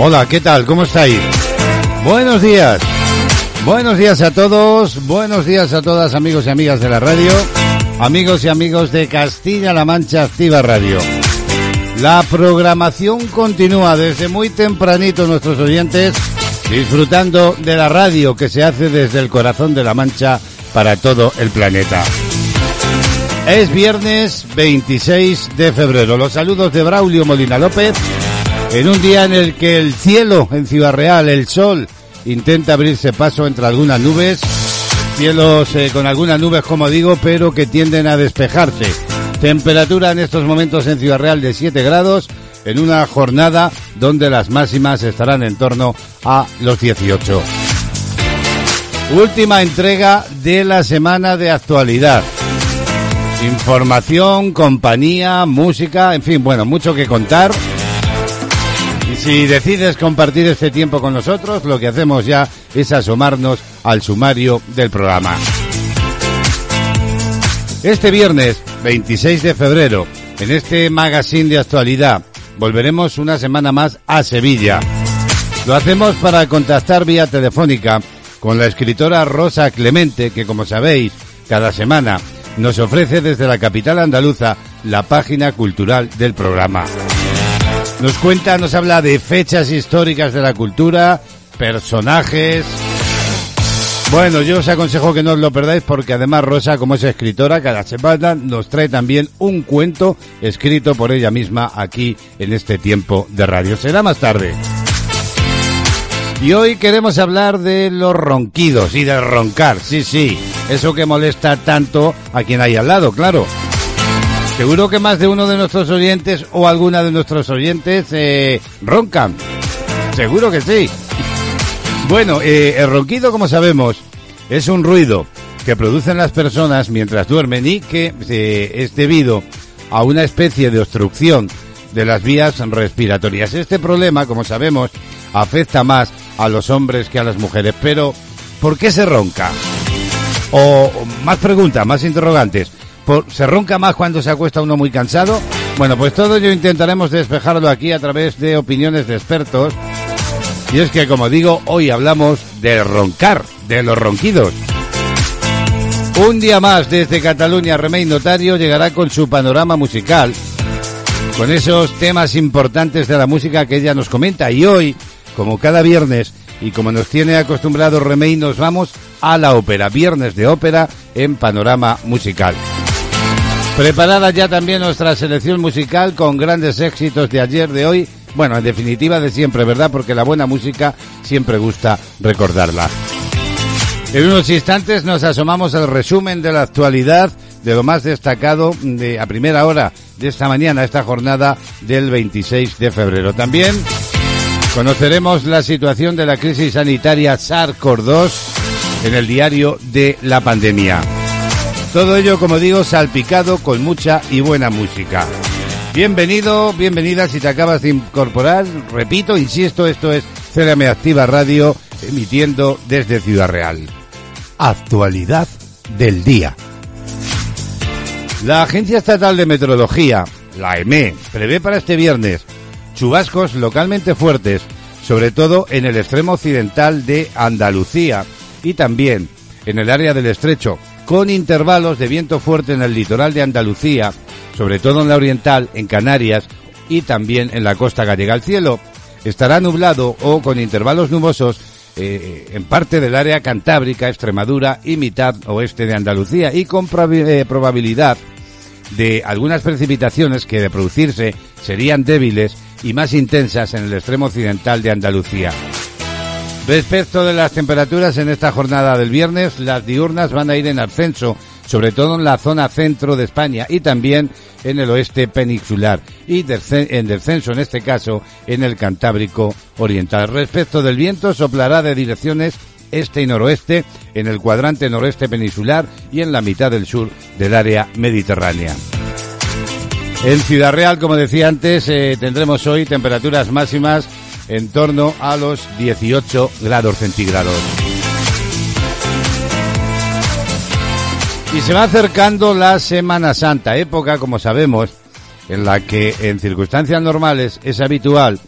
Hola, ¿qué tal? ¿Cómo estáis? Buenos días. Buenos días a todos, buenos días a todas amigos y amigas de la radio, amigos y amigos de Castilla-La Mancha Activa Radio. La programación continúa desde muy tempranito nuestros oyentes disfrutando de la radio que se hace desde el corazón de la Mancha para todo el planeta. Es viernes 26 de febrero. Los saludos de Braulio Molina López en un día en el que el cielo en Ciudad Real, el sol, intenta abrirse paso entre algunas nubes, cielos eh, con algunas nubes como digo, pero que tienden a despejarse. Temperatura en estos momentos en Ciudad Real de 7 grados, en una jornada donde las máximas estarán en torno a los 18. Última entrega de la semana de actualidad. Información, compañía, música, en fin, bueno, mucho que contar. Si decides compartir este tiempo con nosotros, lo que hacemos ya es asomarnos al sumario del programa. Este viernes 26 de febrero, en este magazine de actualidad, volveremos una semana más a Sevilla. Lo hacemos para contactar vía telefónica con la escritora Rosa Clemente, que como sabéis, cada semana nos ofrece desde la capital andaluza la página cultural del programa. Nos cuenta, nos habla de fechas históricas de la cultura, personajes. Bueno, yo os aconsejo que no os lo perdáis porque además Rosa, como es escritora, cada semana nos trae también un cuento escrito por ella misma aquí en este tiempo de radio. Será más tarde. Y hoy queremos hablar de los ronquidos y de roncar, sí, sí, eso que molesta tanto a quien hay al lado, claro. Seguro que más de uno de nuestros oyentes o alguna de nuestros oyentes eh, roncan. Seguro que sí. Bueno, eh, el ronquido, como sabemos, es un ruido que producen las personas mientras duermen y que eh, es debido a una especie de obstrucción de las vías respiratorias. Este problema, como sabemos, afecta más a los hombres que a las mujeres. Pero, ¿por qué se ronca? O más preguntas, más interrogantes. ¿Se ronca más cuando se acuesta uno muy cansado? Bueno, pues todo ello intentaremos despejarlo aquí a través de opiniones de expertos. Y es que, como digo, hoy hablamos de roncar, de los ronquidos. Un día más desde Cataluña, Remey Notario llegará con su panorama musical, con esos temas importantes de la música que ella nos comenta. Y hoy, como cada viernes, y como nos tiene acostumbrado Remey, nos vamos a la ópera, viernes de ópera en panorama musical. Preparada ya también nuestra selección musical con grandes éxitos de ayer, de hoy, bueno, en definitiva de siempre, ¿verdad? Porque la buena música siempre gusta recordarla. En unos instantes nos asomamos al resumen de la actualidad de lo más destacado de a primera hora de esta mañana, esta jornada del 26 de febrero. También conoceremos la situación de la crisis sanitaria SARS-CoV-2 en el diario de la pandemia. Todo ello, como digo, salpicado con mucha y buena música. Bienvenido, bienvenida si te acabas de incorporar. Repito, insisto, esto es CLM Activa Radio, emitiendo desde Ciudad Real. Actualidad del día. La Agencia Estatal de Meteorología, la EME, prevé para este viernes chubascos localmente fuertes, sobre todo en el extremo occidental de Andalucía y también en el área del estrecho, con intervalos de viento fuerte en el litoral de Andalucía, sobre todo en la oriental, en Canarias y también en la costa gallega. El cielo estará nublado o con intervalos nubosos eh, en parte del área cantábrica, Extremadura y mitad oeste de Andalucía y con eh, probabilidad de algunas precipitaciones que de producirse serían débiles y más intensas en el extremo occidental de Andalucía. Respecto de las temperaturas en esta jornada del viernes, las diurnas van a ir en ascenso, sobre todo en la zona centro de España y también en el oeste peninsular y en descenso en este caso en el Cantábrico Oriental. Respecto del viento, soplará de direcciones este y noroeste en el cuadrante noreste peninsular y en la mitad del sur del área mediterránea. En Ciudad Real, como decía antes, eh, tendremos hoy temperaturas máximas en torno a los 18 grados centígrados. Y se va acercando la Semana Santa, época, como sabemos, en la que en circunstancias normales es habitual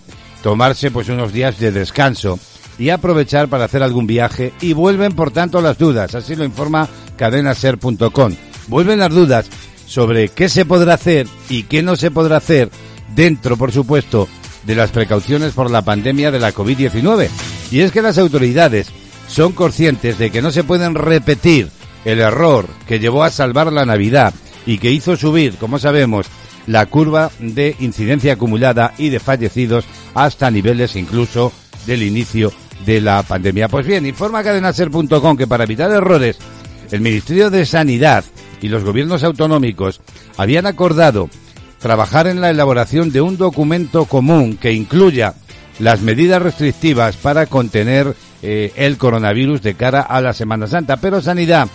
tomarse pues unos días de descanso y aprovechar para hacer algún viaje y vuelven por tanto las dudas, así lo informa cadenaser.com. Vuelven las dudas sobre qué se podrá hacer y qué no se podrá hacer dentro, por supuesto, de las precauciones por la pandemia de la COVID-19. Y es que las autoridades son conscientes de que no se pueden repetir el error que llevó a salvar la Navidad y que hizo subir, como sabemos, la curva de incidencia acumulada y de fallecidos hasta niveles incluso del inicio de la pandemia. Pues bien, informa cadenaser.com que para evitar errores, el Ministerio de Sanidad y los gobiernos autonómicos habían acordado trabajar en la elaboración de un documento común que incluya las medidas restrictivas para contener eh, el coronavirus de cara a la Semana Santa. Pero Sanidad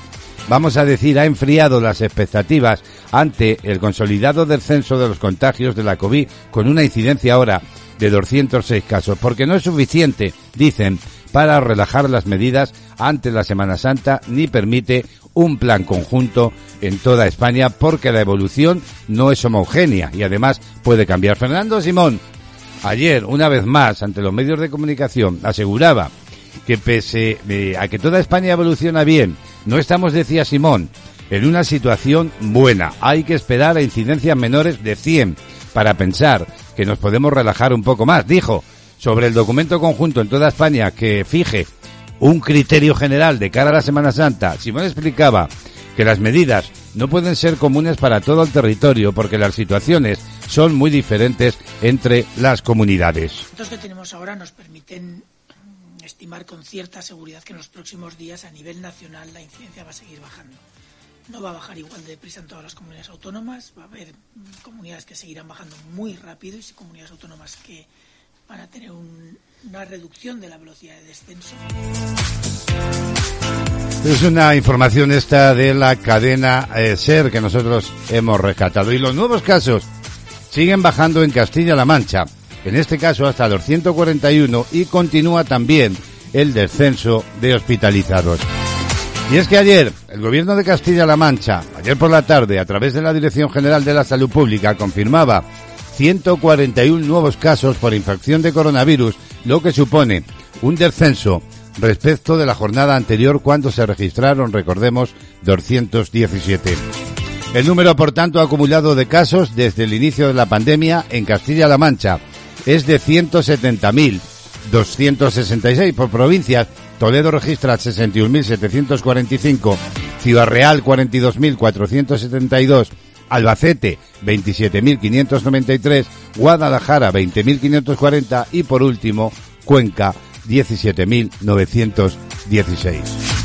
vamos a decir, ha enfriado las expectativas ante el consolidado descenso de los contagios de la COVID con una incidencia ahora de 206 casos, porque no es suficiente, dicen, para relajar las medidas ante la Semana Santa ni permite un plan conjunto en toda España porque la evolución no es homogénea y además puede cambiar. Fernando Simón, ayer, una vez más, ante los medios de comunicación, aseguraba que pese eh, a que toda España evoluciona bien, no estamos, decía Simón, en una situación buena. Hay que esperar a incidencias menores de 100 para pensar que nos podemos relajar un poco más. Dijo sobre el documento conjunto en toda España que fije un criterio general de cara a la Semana Santa. Simón explicaba que las medidas no pueden ser comunes para todo el territorio porque las situaciones son muy diferentes entre las comunidades. Los datos que tenemos ahora nos permiten estimar con cierta seguridad que en los próximos días a nivel nacional la incidencia va a seguir bajando. No va a bajar igual de deprisa en todas las comunidades autónomas, va a haber comunidades que seguirán bajando muy rápido y comunidades autónomas que van a tener una reducción de la velocidad de descenso. Es una información esta de la cadena eh, SER que nosotros hemos rescatado. Y los nuevos casos siguen bajando en Castilla-La Mancha en este caso hasta los 141 y continúa también el descenso de hospitalizados. Y es que ayer el gobierno de Castilla-La Mancha, ayer por la tarde, a través de la Dirección General de la Salud Pública, confirmaba 141 nuevos casos por infección de coronavirus, lo que supone un descenso respecto de la jornada anterior cuando se registraron, recordemos, 217. El número, por tanto, acumulado de casos desde el inicio de la pandemia en Castilla-La Mancha es de 170.266 por provincias. Toledo registra 61.745, Ciudad Real 42.472, Albacete 27.593, Guadalajara 20.540 y por último Cuenca 17.916.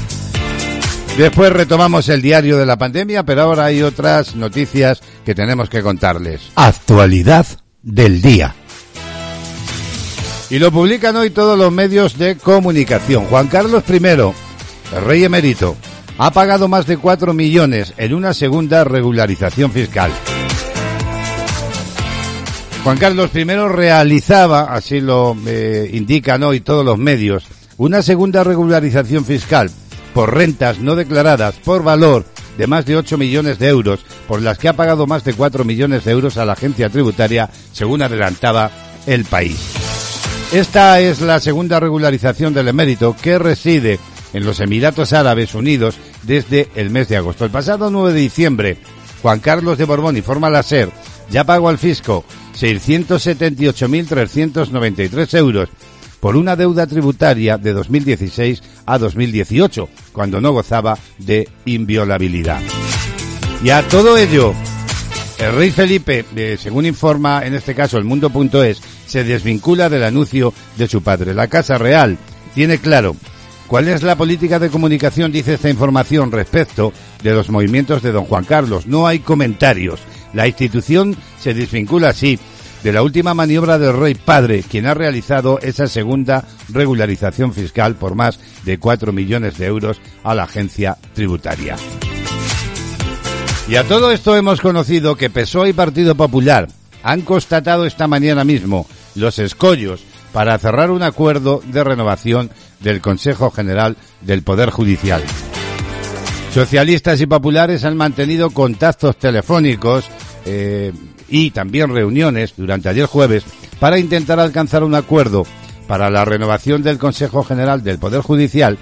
Después retomamos el diario de la pandemia, pero ahora hay otras noticias que tenemos que contarles. Actualidad del día. Y lo publican hoy todos los medios de comunicación. Juan Carlos I, el rey emérito, ha pagado más de 4 millones en una segunda regularización fiscal. Juan Carlos I realizaba, así lo eh, indican hoy todos los medios, una segunda regularización fiscal por rentas no declaradas por valor de más de 8 millones de euros, por las que ha pagado más de 4 millones de euros a la agencia tributaria, según adelantaba el país. Esta es la segunda regularización del emérito que reside en los Emiratos Árabes Unidos desde el mes de agosto. El pasado 9 de diciembre, Juan Carlos de Borbón informa la SER, ya pagó al fisco 678.393 euros por una deuda tributaria de 2016 a 2018, cuando no gozaba de inviolabilidad. Y a todo ello, el rey Felipe, eh, según informa en este caso el mundo.es, se desvincula del anuncio de su padre. La Casa Real tiene claro cuál es la política de comunicación, dice esta información, respecto de los movimientos de don Juan Carlos. No hay comentarios. La institución se desvincula así de la última maniobra del rey padre, quien ha realizado esa segunda regularización fiscal por más de 4 millones de euros a la agencia tributaria. Y a todo esto hemos conocido que PSOE y Partido Popular han constatado esta mañana mismo los escollos para cerrar un acuerdo de renovación del Consejo General del Poder Judicial. Socialistas y populares han mantenido contactos telefónicos eh, y también reuniones durante ayer jueves para intentar alcanzar un acuerdo para la renovación del Consejo General del Poder Judicial,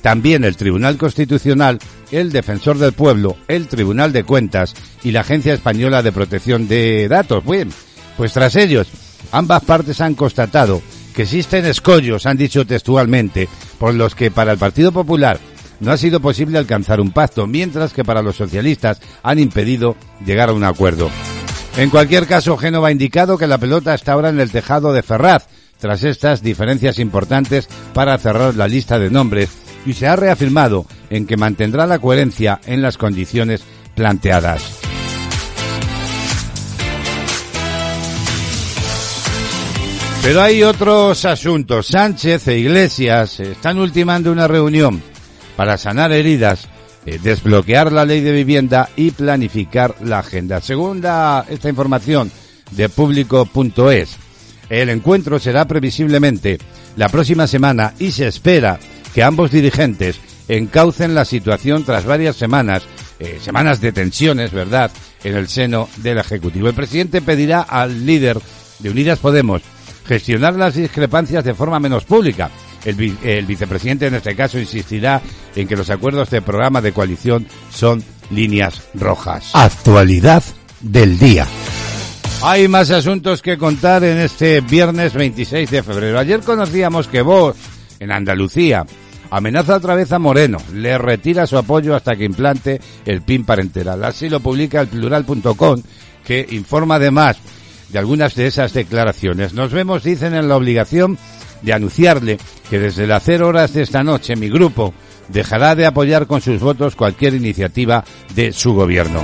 también el Tribunal Constitucional, el Defensor del Pueblo, el Tribunal de Cuentas y la Agencia Española de Protección de Datos. Bien, pues tras ellos, ambas partes han constatado que existen escollos, han dicho textualmente, por los que para el Partido Popular no ha sido posible alcanzar un pacto, mientras que para los socialistas han impedido llegar a un acuerdo. En cualquier caso, Génova ha indicado que la pelota está ahora en el tejado de Ferraz, tras estas diferencias importantes para cerrar la lista de nombres, y se ha reafirmado en que mantendrá la coherencia en las condiciones planteadas. Pero hay otros asuntos. Sánchez e Iglesias están ultimando una reunión para sanar heridas eh, desbloquear la ley de vivienda y planificar la agenda. Según esta información de público.es, el encuentro será previsiblemente la próxima semana y se espera que ambos dirigentes encaucen la situación tras varias semanas, eh, semanas de tensiones, ¿verdad?, en el seno del Ejecutivo. El presidente pedirá al líder de Unidas Podemos gestionar las discrepancias de forma menos pública el, vicepresidente en este caso insistirá en que los acuerdos de programa de coalición son líneas rojas. Actualidad del día. Hay más asuntos que contar en este viernes 26 de febrero. Ayer conocíamos que vos, en Andalucía, amenaza otra vez a Moreno. Le retira su apoyo hasta que implante el PIN parenteral. Así lo publica el plural.com, que informa además de algunas de esas declaraciones. Nos vemos, dicen, en la obligación de anunciarle que desde las cero horas de esta noche mi grupo dejará de apoyar con sus votos cualquier iniciativa de su gobierno.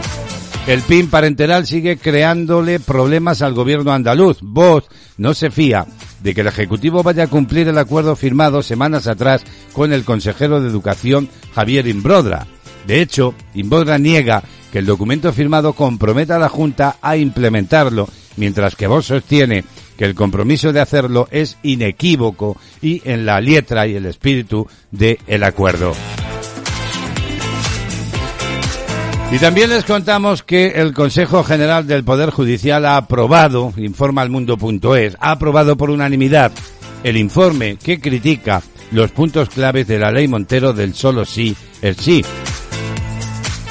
El PIN parenteral sigue creándole problemas al gobierno andaluz. Voz no se fía de que el Ejecutivo vaya a cumplir el acuerdo firmado semanas atrás con el consejero de Educación Javier Imbrodra. De hecho, Imbrodra niega que el documento firmado comprometa a la Junta a implementarlo, mientras que Vox sostiene que el compromiso de hacerlo es inequívoco y en la letra y el espíritu del el acuerdo. Y también les contamos que el Consejo General del Poder Judicial ha aprobado, informa al mundo.es, ha aprobado por unanimidad el informe que critica los puntos claves de la ley Montero del solo sí, el sí.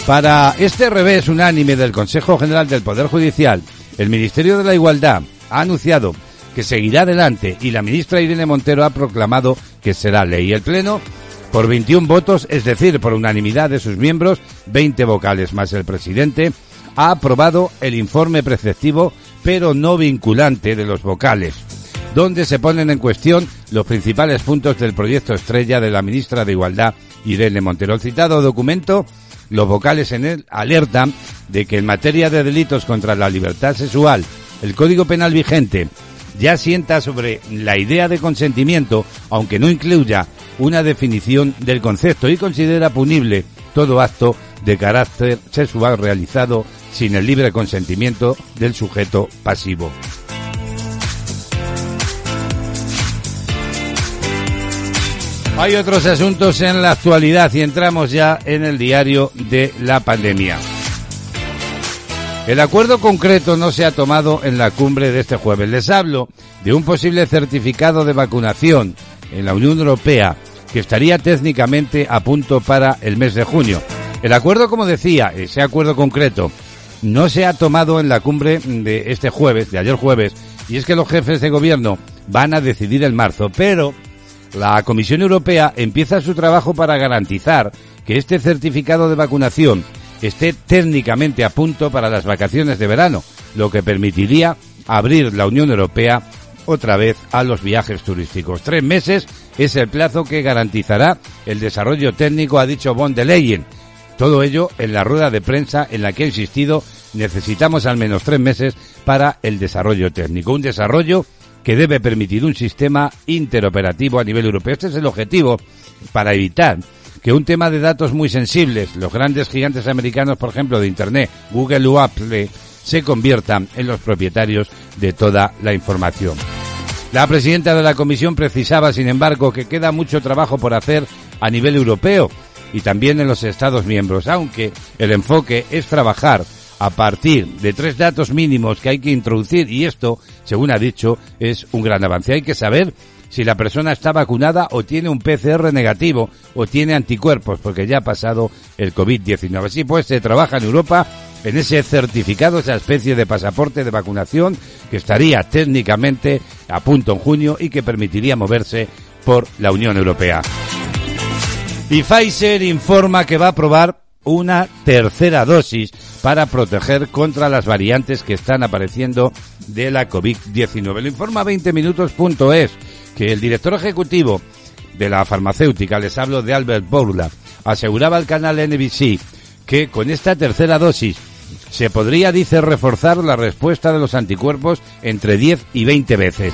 Para este revés unánime del Consejo General del Poder Judicial, el Ministerio de la Igualdad ha anunciado que seguirá adelante y la ministra Irene Montero ha proclamado que será ley. El Pleno, por 21 votos, es decir, por unanimidad de sus miembros, 20 vocales más el presidente, ha aprobado el informe preceptivo pero no vinculante de los vocales, donde se ponen en cuestión los principales puntos del proyecto estrella de la ministra de Igualdad, Irene Montero. El citado documento los vocales en él alertan de que en materia de delitos contra la libertad sexual el Código Penal vigente ya sienta sobre la idea de consentimiento, aunque no incluya una definición del concepto y considera punible todo acto de carácter sexual realizado sin el libre consentimiento del sujeto pasivo. Hay otros asuntos en la actualidad y entramos ya en el diario de la pandemia. El acuerdo concreto no se ha tomado en la cumbre de este jueves. Les hablo de un posible certificado de vacunación en la Unión Europea que estaría técnicamente a punto para el mes de junio. El acuerdo, como decía, ese acuerdo concreto, no se ha tomado en la cumbre de este jueves, de ayer jueves, y es que los jefes de gobierno van a decidir en marzo, pero la Comisión Europea empieza su trabajo para garantizar que este certificado de vacunación esté técnicamente a punto para las vacaciones de verano, lo que permitiría abrir la Unión Europea otra vez a los viajes turísticos. Tres meses es el plazo que garantizará el desarrollo técnico, ha dicho von der Leyen. Todo ello en la rueda de prensa en la que ha insistido necesitamos al menos tres meses para el desarrollo técnico. Un desarrollo que debe permitir un sistema interoperativo a nivel europeo. Este es el objetivo para evitar que un tema de datos muy sensibles, los grandes gigantes americanos, por ejemplo, de Internet, Google o Apple, se conviertan en los propietarios de toda la información. La presidenta de la Comisión precisaba, sin embargo, que queda mucho trabajo por hacer a nivel europeo y también en los Estados miembros, aunque el enfoque es trabajar a partir de tres datos mínimos que hay que introducir y esto, según ha dicho, es un gran avance. Hay que saber si la persona está vacunada o tiene un PCR negativo o tiene anticuerpos porque ya ha pasado el COVID-19. Así pues, se trabaja en Europa en ese certificado, esa especie de pasaporte de vacunación que estaría técnicamente a punto en junio y que permitiría moverse por la Unión Europea. Y Pfizer informa que va a probar una tercera dosis para proteger contra las variantes que están apareciendo de la COVID-19. Lo informa 20minutos.es que el director ejecutivo de la farmacéutica, les hablo de Albert Bourla, aseguraba al canal NBC que con esta tercera dosis se podría, dice, reforzar la respuesta de los anticuerpos entre 10 y 20 veces.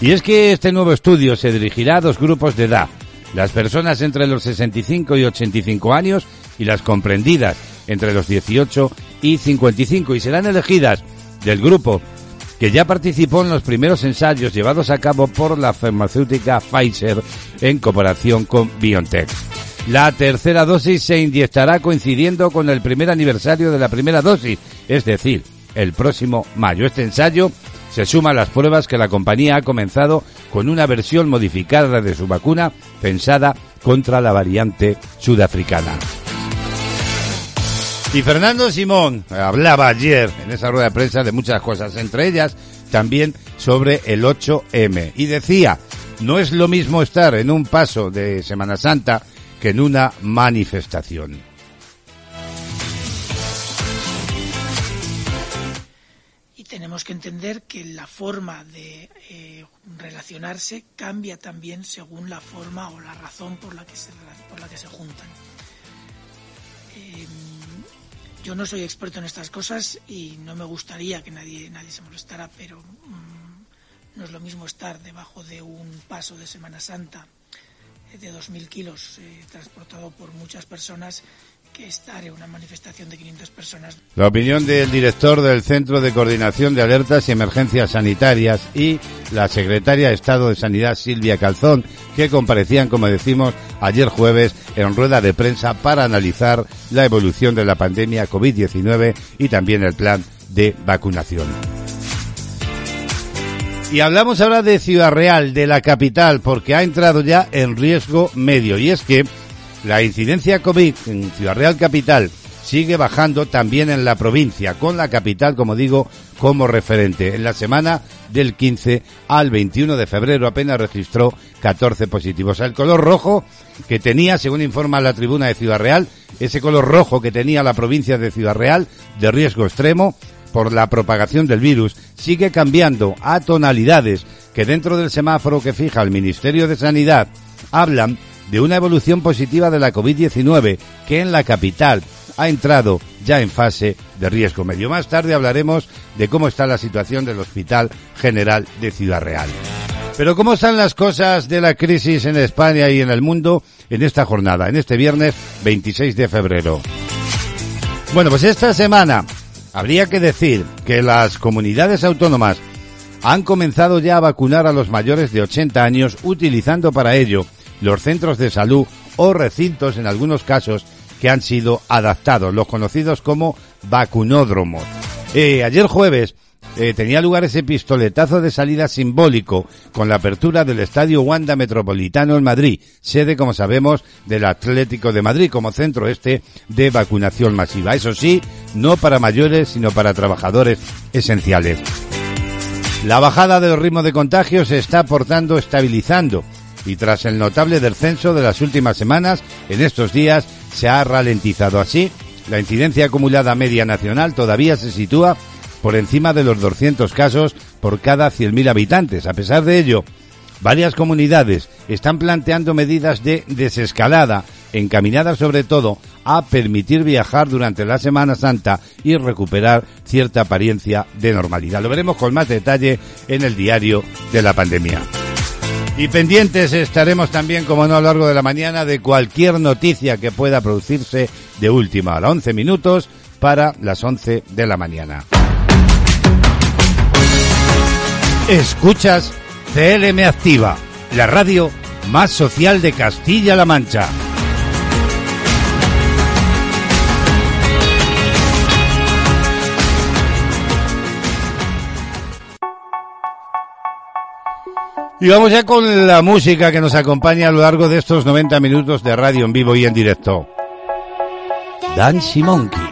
Y es que este nuevo estudio se dirigirá a dos grupos de edad, las personas entre los 65 y 85 años y las comprendidas entre los 18 y 55 y serán elegidas del grupo que ya participó en los primeros ensayos llevados a cabo por la farmacéutica Pfizer en cooperación con BioNTech. La tercera dosis se inyectará coincidiendo con el primer aniversario de la primera dosis, es decir, el próximo mayo. Este ensayo se suma a las pruebas que la compañía ha comenzado con una versión modificada de su vacuna pensada contra la variante sudafricana. Y Fernando Simón hablaba ayer en esa rueda de prensa de muchas cosas, entre ellas también sobre el 8M. Y decía, no es lo mismo estar en un paso de Semana Santa que en una manifestación. tenemos que entender que la forma de eh, relacionarse cambia también según la forma o la razón por la que se, por la que se juntan. Em, yo no soy experto en estas cosas y no me gustaría que nadie, nadie se molestara, pero mm, no es lo mismo estar debajo de un paso de Semana Santa eh, de 2.000 kilos eh, transportado por muchas personas que estar en una manifestación de 500 personas. La opinión del director del Centro de Coordinación de Alertas y Emergencias Sanitarias y la secretaria de Estado de Sanidad Silvia Calzón, que comparecían, como decimos, ayer jueves en rueda de prensa para analizar la evolución de la pandemia COVID-19 y también el plan de vacunación. Y hablamos ahora de Ciudad Real, de la capital, porque ha entrado ya en riesgo medio. Y es que la incidencia COVID en Ciudad Real Capital sigue bajando también en la provincia, con la capital, como digo, como referente. En la semana del 15 al 21 de febrero apenas registró 14 positivos. El color rojo que tenía, según informa la tribuna de Ciudad Real, ese color rojo que tenía la provincia de Ciudad Real de riesgo extremo por la propagación del virus sigue cambiando a tonalidades que dentro del semáforo que fija el Ministerio de Sanidad hablan de una evolución positiva de la COVID-19 que en la capital ha entrado ya en fase de riesgo medio. Más tarde hablaremos de cómo está la situación del Hospital General de Ciudad Real. Pero cómo están las cosas de la crisis en España y en el mundo en esta jornada, en este viernes 26 de febrero. Bueno, pues esta semana habría que decir que las comunidades autónomas han comenzado ya a vacunar a los mayores de 80 años utilizando para ello los centros de salud o recintos en algunos casos que han sido adaptados, los conocidos como vacunódromos. Eh, ayer jueves eh, tenía lugar ese pistoletazo de salida simbólico con la apertura del Estadio Wanda Metropolitano en Madrid, sede, como sabemos, del Atlético de Madrid como centro este de vacunación masiva. Eso sí, no para mayores, sino para trabajadores esenciales. La bajada del ritmo de contagio se está portando estabilizando y tras el notable descenso de las últimas semanas, en estos días se ha ralentizado así. La incidencia acumulada media nacional todavía se sitúa por encima de los 200 casos por cada 100.000 habitantes. A pesar de ello, varias comunidades están planteando medidas de desescalada, encaminadas sobre todo a permitir viajar durante la Semana Santa y recuperar cierta apariencia de normalidad. Lo veremos con más detalle en el diario de la pandemia. Y pendientes estaremos también, como no, a lo largo de la mañana de cualquier noticia que pueda producirse de última a las 11 minutos para las 11 de la mañana. Escuchas CLM Activa, la radio más social de Castilla-La Mancha. Y vamos ya con la música que nos acompaña a lo largo de estos 90 minutos de radio en vivo y en directo. Dancy Monkey.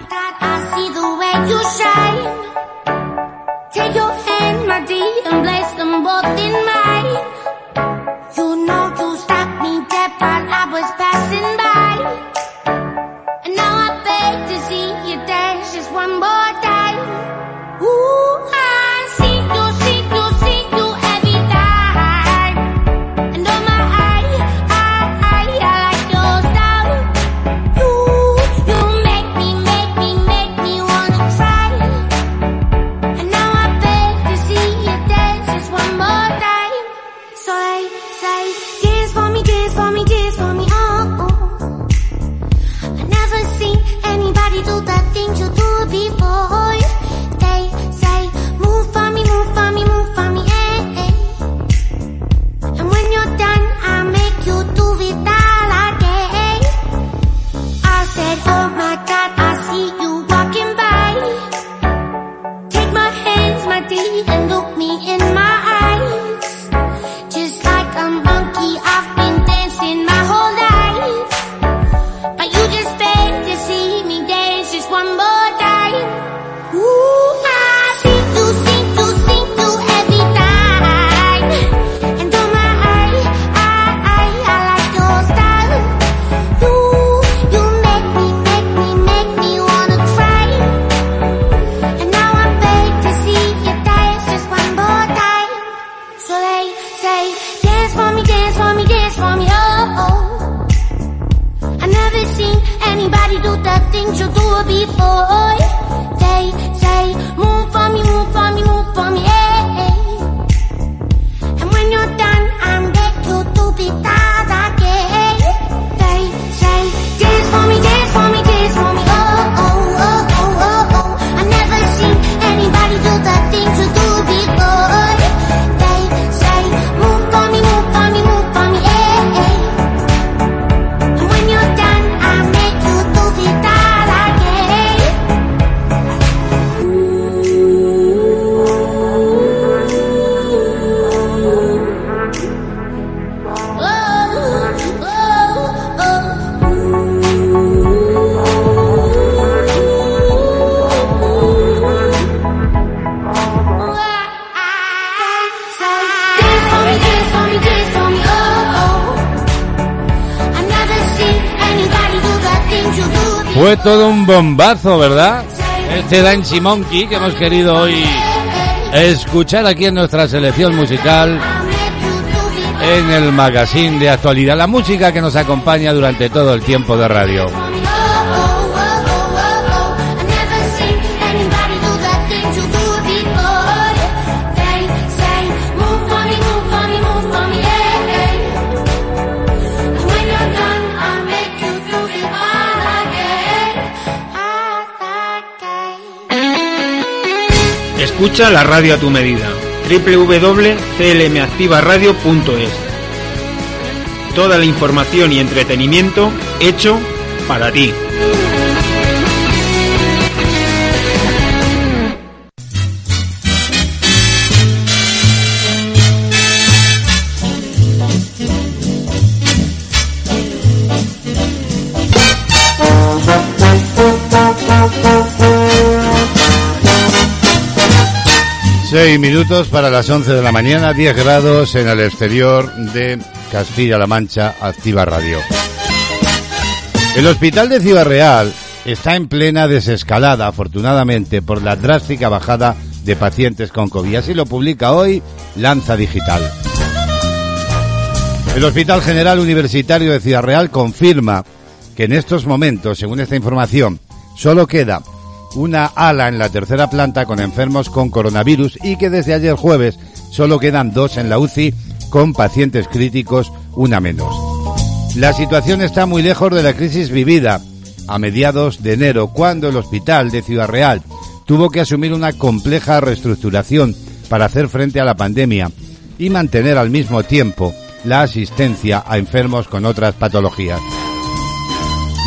Un bombazo, ¿verdad? Este Dancy Monkey que hemos querido hoy escuchar aquí en nuestra selección musical en el magazine de actualidad, la música que nos acompaña durante todo el tiempo de radio. Escucha la radio a tu medida. www.clmactivaradio.es toda la información y entretenimiento hecho para ti. Seis minutos para las once de la mañana, 10 grados en el exterior de Castilla-La Mancha, Activa Radio. El hospital de Ciudad Real está en plena desescalada, afortunadamente, por la drástica bajada de pacientes con COVID. Así lo publica hoy Lanza Digital. El Hospital General Universitario de Ciudad Real confirma que en estos momentos, según esta información, solo queda una ala en la tercera planta con enfermos con coronavirus y que desde ayer jueves solo quedan dos en la UCI con pacientes críticos, una menos. La situación está muy lejos de la crisis vivida a mediados de enero, cuando el hospital de Ciudad Real tuvo que asumir una compleja reestructuración para hacer frente a la pandemia y mantener al mismo tiempo la asistencia a enfermos con otras patologías.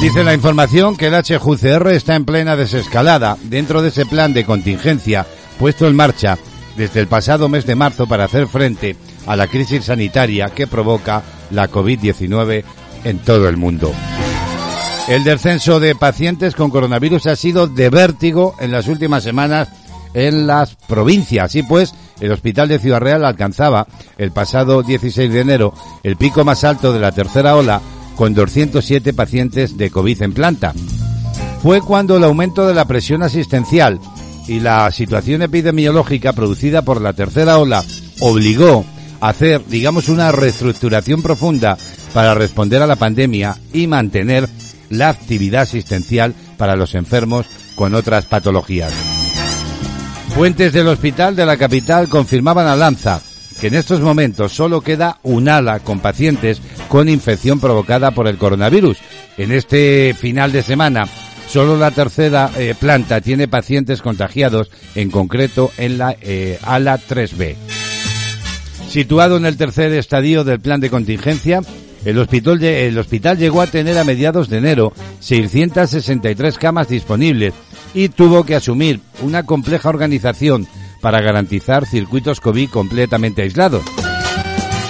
Dice la información que el HJCR está en plena desescalada dentro de ese plan de contingencia puesto en marcha desde el pasado mes de marzo para hacer frente a la crisis sanitaria que provoca la COVID-19 en todo el mundo. El descenso de pacientes con coronavirus ha sido de vértigo en las últimas semanas en las provincias. Así pues, el Hospital de Ciudad Real alcanzaba el pasado 16 de enero el pico más alto de la tercera ola con 207 pacientes de COVID en planta. Fue cuando el aumento de la presión asistencial y la situación epidemiológica producida por la tercera ola obligó a hacer, digamos, una reestructuración profunda para responder a la pandemia y mantener la actividad asistencial para los enfermos con otras patologías. Fuentes del hospital de la capital confirmaban a Lanza que en estos momentos solo queda un ala con pacientes con infección provocada por el coronavirus. En este final de semana, solo la tercera eh, planta tiene pacientes contagiados, en concreto en la eh, ala 3B. Situado en el tercer estadio del plan de contingencia, el hospital, el hospital llegó a tener a mediados de enero 663 camas disponibles y tuvo que asumir una compleja organización para garantizar circuitos COVID completamente aislados.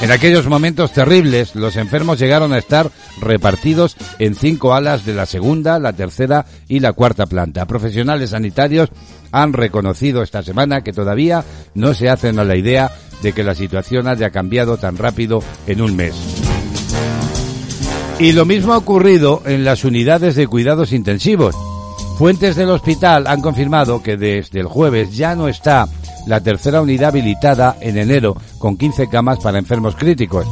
En aquellos momentos terribles, los enfermos llegaron a estar repartidos en cinco alas de la segunda, la tercera y la cuarta planta. Profesionales sanitarios han reconocido esta semana que todavía no se hacen a la idea de que la situación haya cambiado tan rápido en un mes. Y lo mismo ha ocurrido en las unidades de cuidados intensivos. Fuentes del hospital han confirmado que desde el jueves ya no está la tercera unidad habilitada en enero con 15 camas para enfermos críticos.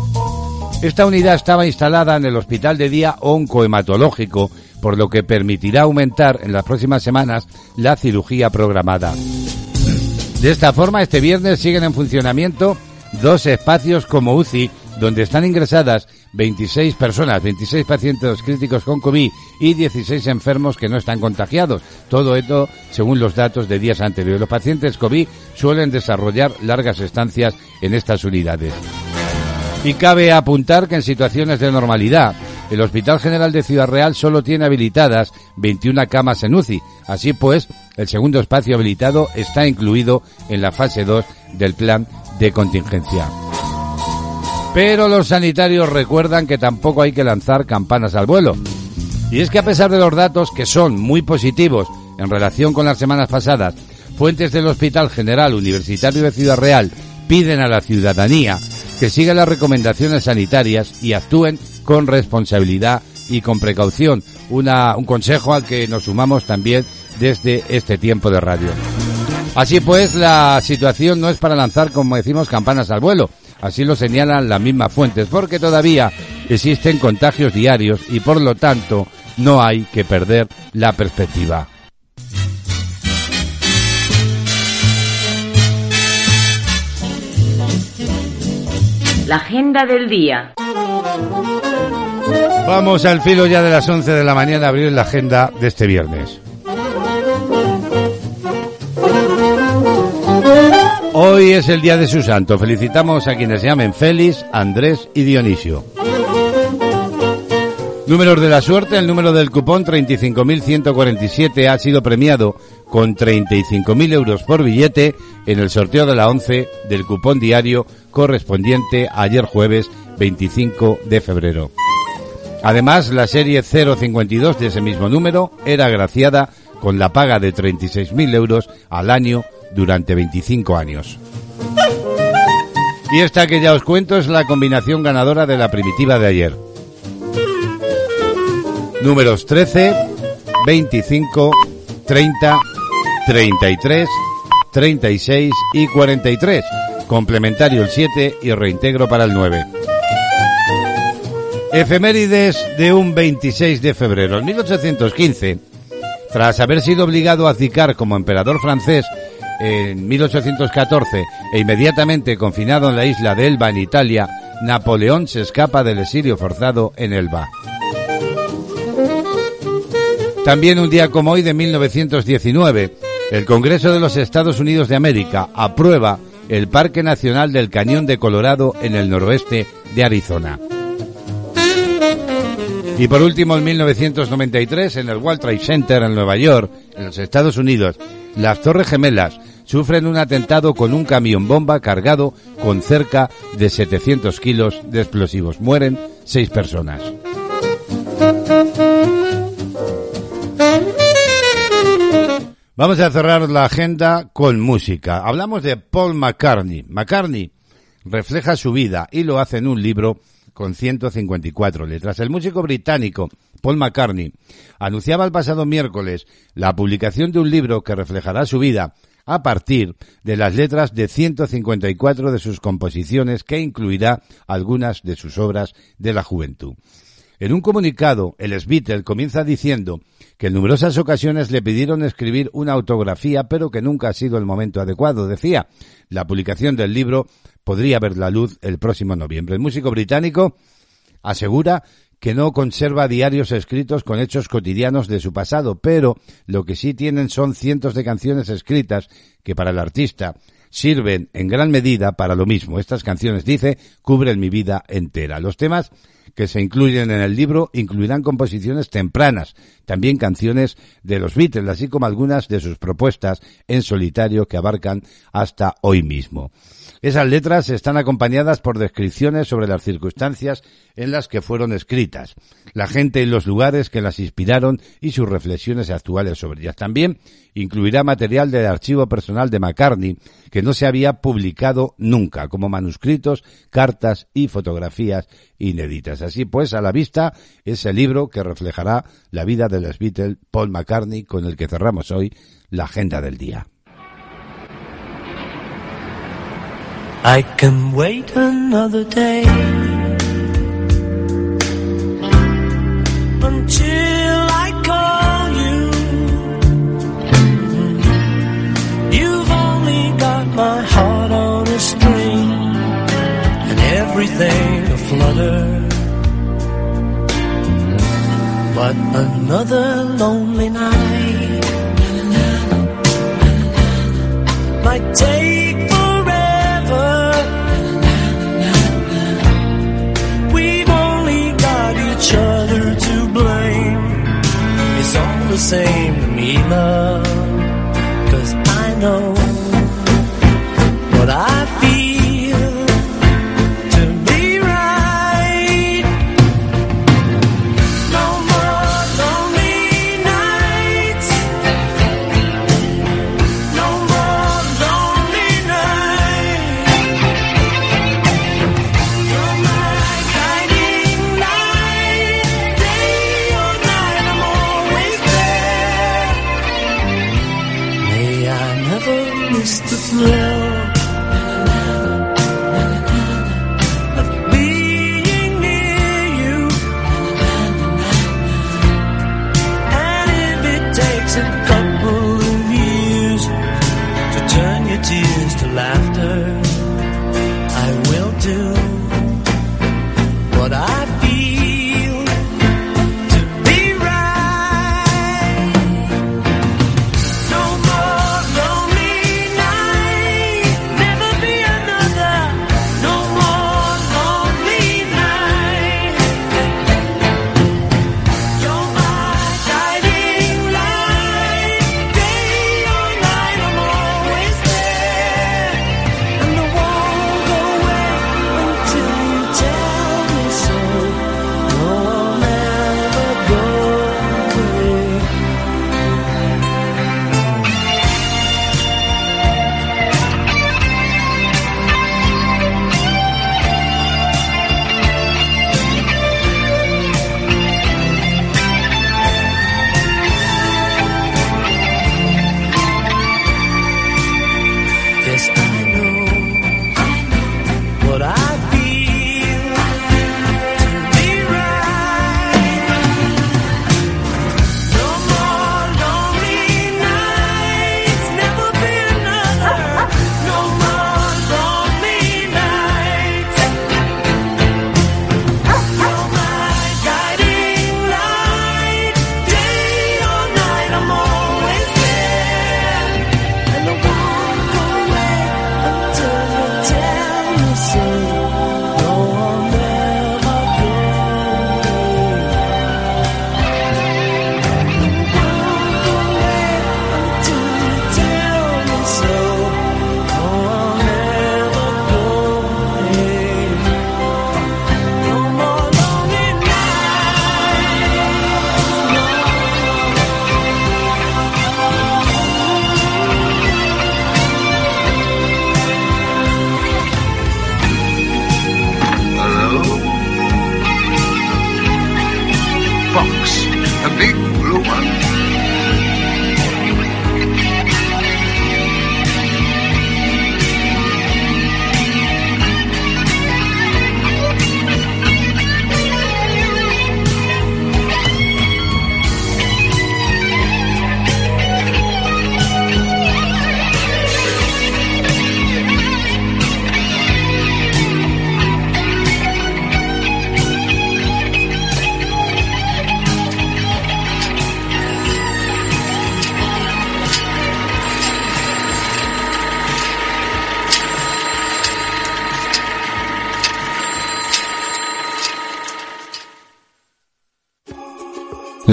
Esta unidad estaba instalada en el Hospital de Día Oncohematológico, por lo que permitirá aumentar en las próximas semanas la cirugía programada. De esta forma, este viernes siguen en funcionamiento dos espacios como UCI donde están ingresadas 26 personas, 26 pacientes críticos con COVID y 16 enfermos que no están contagiados. Todo esto según los datos de días anteriores. Los pacientes COVID suelen desarrollar largas estancias en estas unidades. Y cabe apuntar que en situaciones de normalidad, el Hospital General de Ciudad Real solo tiene habilitadas 21 camas en UCI. Así pues, el segundo espacio habilitado está incluido en la fase 2 del plan de contingencia. Pero los sanitarios recuerdan que tampoco hay que lanzar campanas al vuelo. Y es que a pesar de los datos que son muy positivos en relación con las semanas pasadas, fuentes del Hospital General Universitario de Ciudad Real piden a la ciudadanía que siga las recomendaciones sanitarias y actúen con responsabilidad y con precaución. Una, un consejo al que nos sumamos también desde este tiempo de radio. Así pues, la situación no es para lanzar, como decimos, campanas al vuelo, Así lo señalan las mismas fuentes, porque todavía existen contagios diarios y por lo tanto no hay que perder la perspectiva. La agenda del día. Vamos al filo ya de las 11 de la mañana a abrir la agenda de este viernes. Hoy es el día de su santo. Felicitamos a quienes se llamen Félix, Andrés y Dionisio. Números de la suerte, el número del cupón 35.147 ha sido premiado con 35.000 euros por billete en el sorteo de la 11 del cupón diario correspondiente ayer jueves 25 de febrero. Además, la serie 052 de ese mismo número era agraciada con la paga de 36.000 euros al año durante 25 años. Y esta que ya os cuento es la combinación ganadora de la primitiva de ayer números 13, 25, 30, 33, 36 y 43. Complementario el 7 y reintegro para el 9. Efemérides de un 26 de febrero. En 1815, tras haber sido obligado a abdicar como emperador francés en 1814 e inmediatamente confinado en la isla de Elba en Italia, Napoleón se escapa del exilio forzado en Elba. También un día como hoy de 1919, el Congreso de los Estados Unidos de América aprueba el Parque Nacional del Cañón de Colorado en el noroeste de Arizona. Y por último, en 1993, en el World Trade Center en Nueva York, en los Estados Unidos, las Torres Gemelas sufren un atentado con un camión bomba cargado con cerca de 700 kilos de explosivos. Mueren seis personas. Vamos a cerrar la agenda con música. Hablamos de Paul McCartney. McCartney refleja su vida y lo hace en un libro con 154 letras. El músico británico Paul McCartney anunciaba el pasado miércoles la publicación de un libro que reflejará su vida a partir de las letras de 154 de sus composiciones que incluirá algunas de sus obras de la juventud. En un comunicado, el Beatle comienza diciendo que en numerosas ocasiones le pidieron escribir una autografía, pero que nunca ha sido el momento adecuado. Decía, la publicación del libro podría ver la luz el próximo noviembre. El músico británico asegura que no conserva diarios escritos con hechos cotidianos de su pasado, pero lo que sí tienen son cientos de canciones escritas que para el artista sirven en gran medida para lo mismo. Estas canciones, dice, cubren mi vida entera. Los temas que se incluyen en el libro incluirán composiciones tempranas, también canciones de los Beatles, así como algunas de sus propuestas en solitario que abarcan hasta hoy mismo. Esas letras están acompañadas por descripciones sobre las circunstancias en las que fueron escritas, la gente y los lugares que las inspiraron y sus reflexiones actuales sobre ellas. También incluirá material del archivo personal de McCartney que no se había publicado nunca, como manuscritos, cartas y fotografías inéditas. Así pues, a la vista, ese libro que reflejará la vida del Beatles Paul McCartney con el que cerramos hoy la agenda del día. I can wait another day until I call you. You've only got my heart on a string and everything a flutter. But another lonely night might take the same to me, love. Cause I know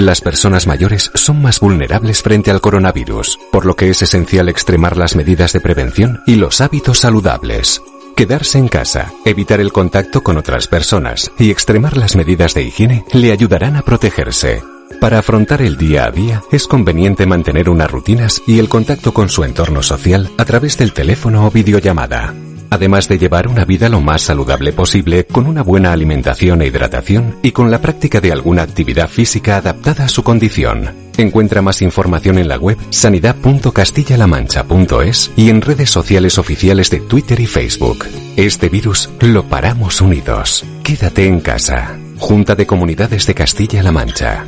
Las personas mayores son más vulnerables frente al coronavirus, por lo que es esencial extremar las medidas de prevención y los hábitos saludables. Quedarse en casa, evitar el contacto con otras personas y extremar las medidas de higiene le ayudarán a protegerse. Para afrontar el día a día es conveniente mantener unas rutinas y el contacto con su entorno social a través del teléfono o videollamada. Además de llevar una vida lo más saludable posible con una buena alimentación e hidratación y con la práctica de alguna actividad física adaptada a su condición. Encuentra más información en la web sanidad.castillalamancha.es y en redes sociales oficiales de Twitter y Facebook. Este virus lo paramos unidos. Quédate en casa. Junta de Comunidades de Castilla-La Mancha.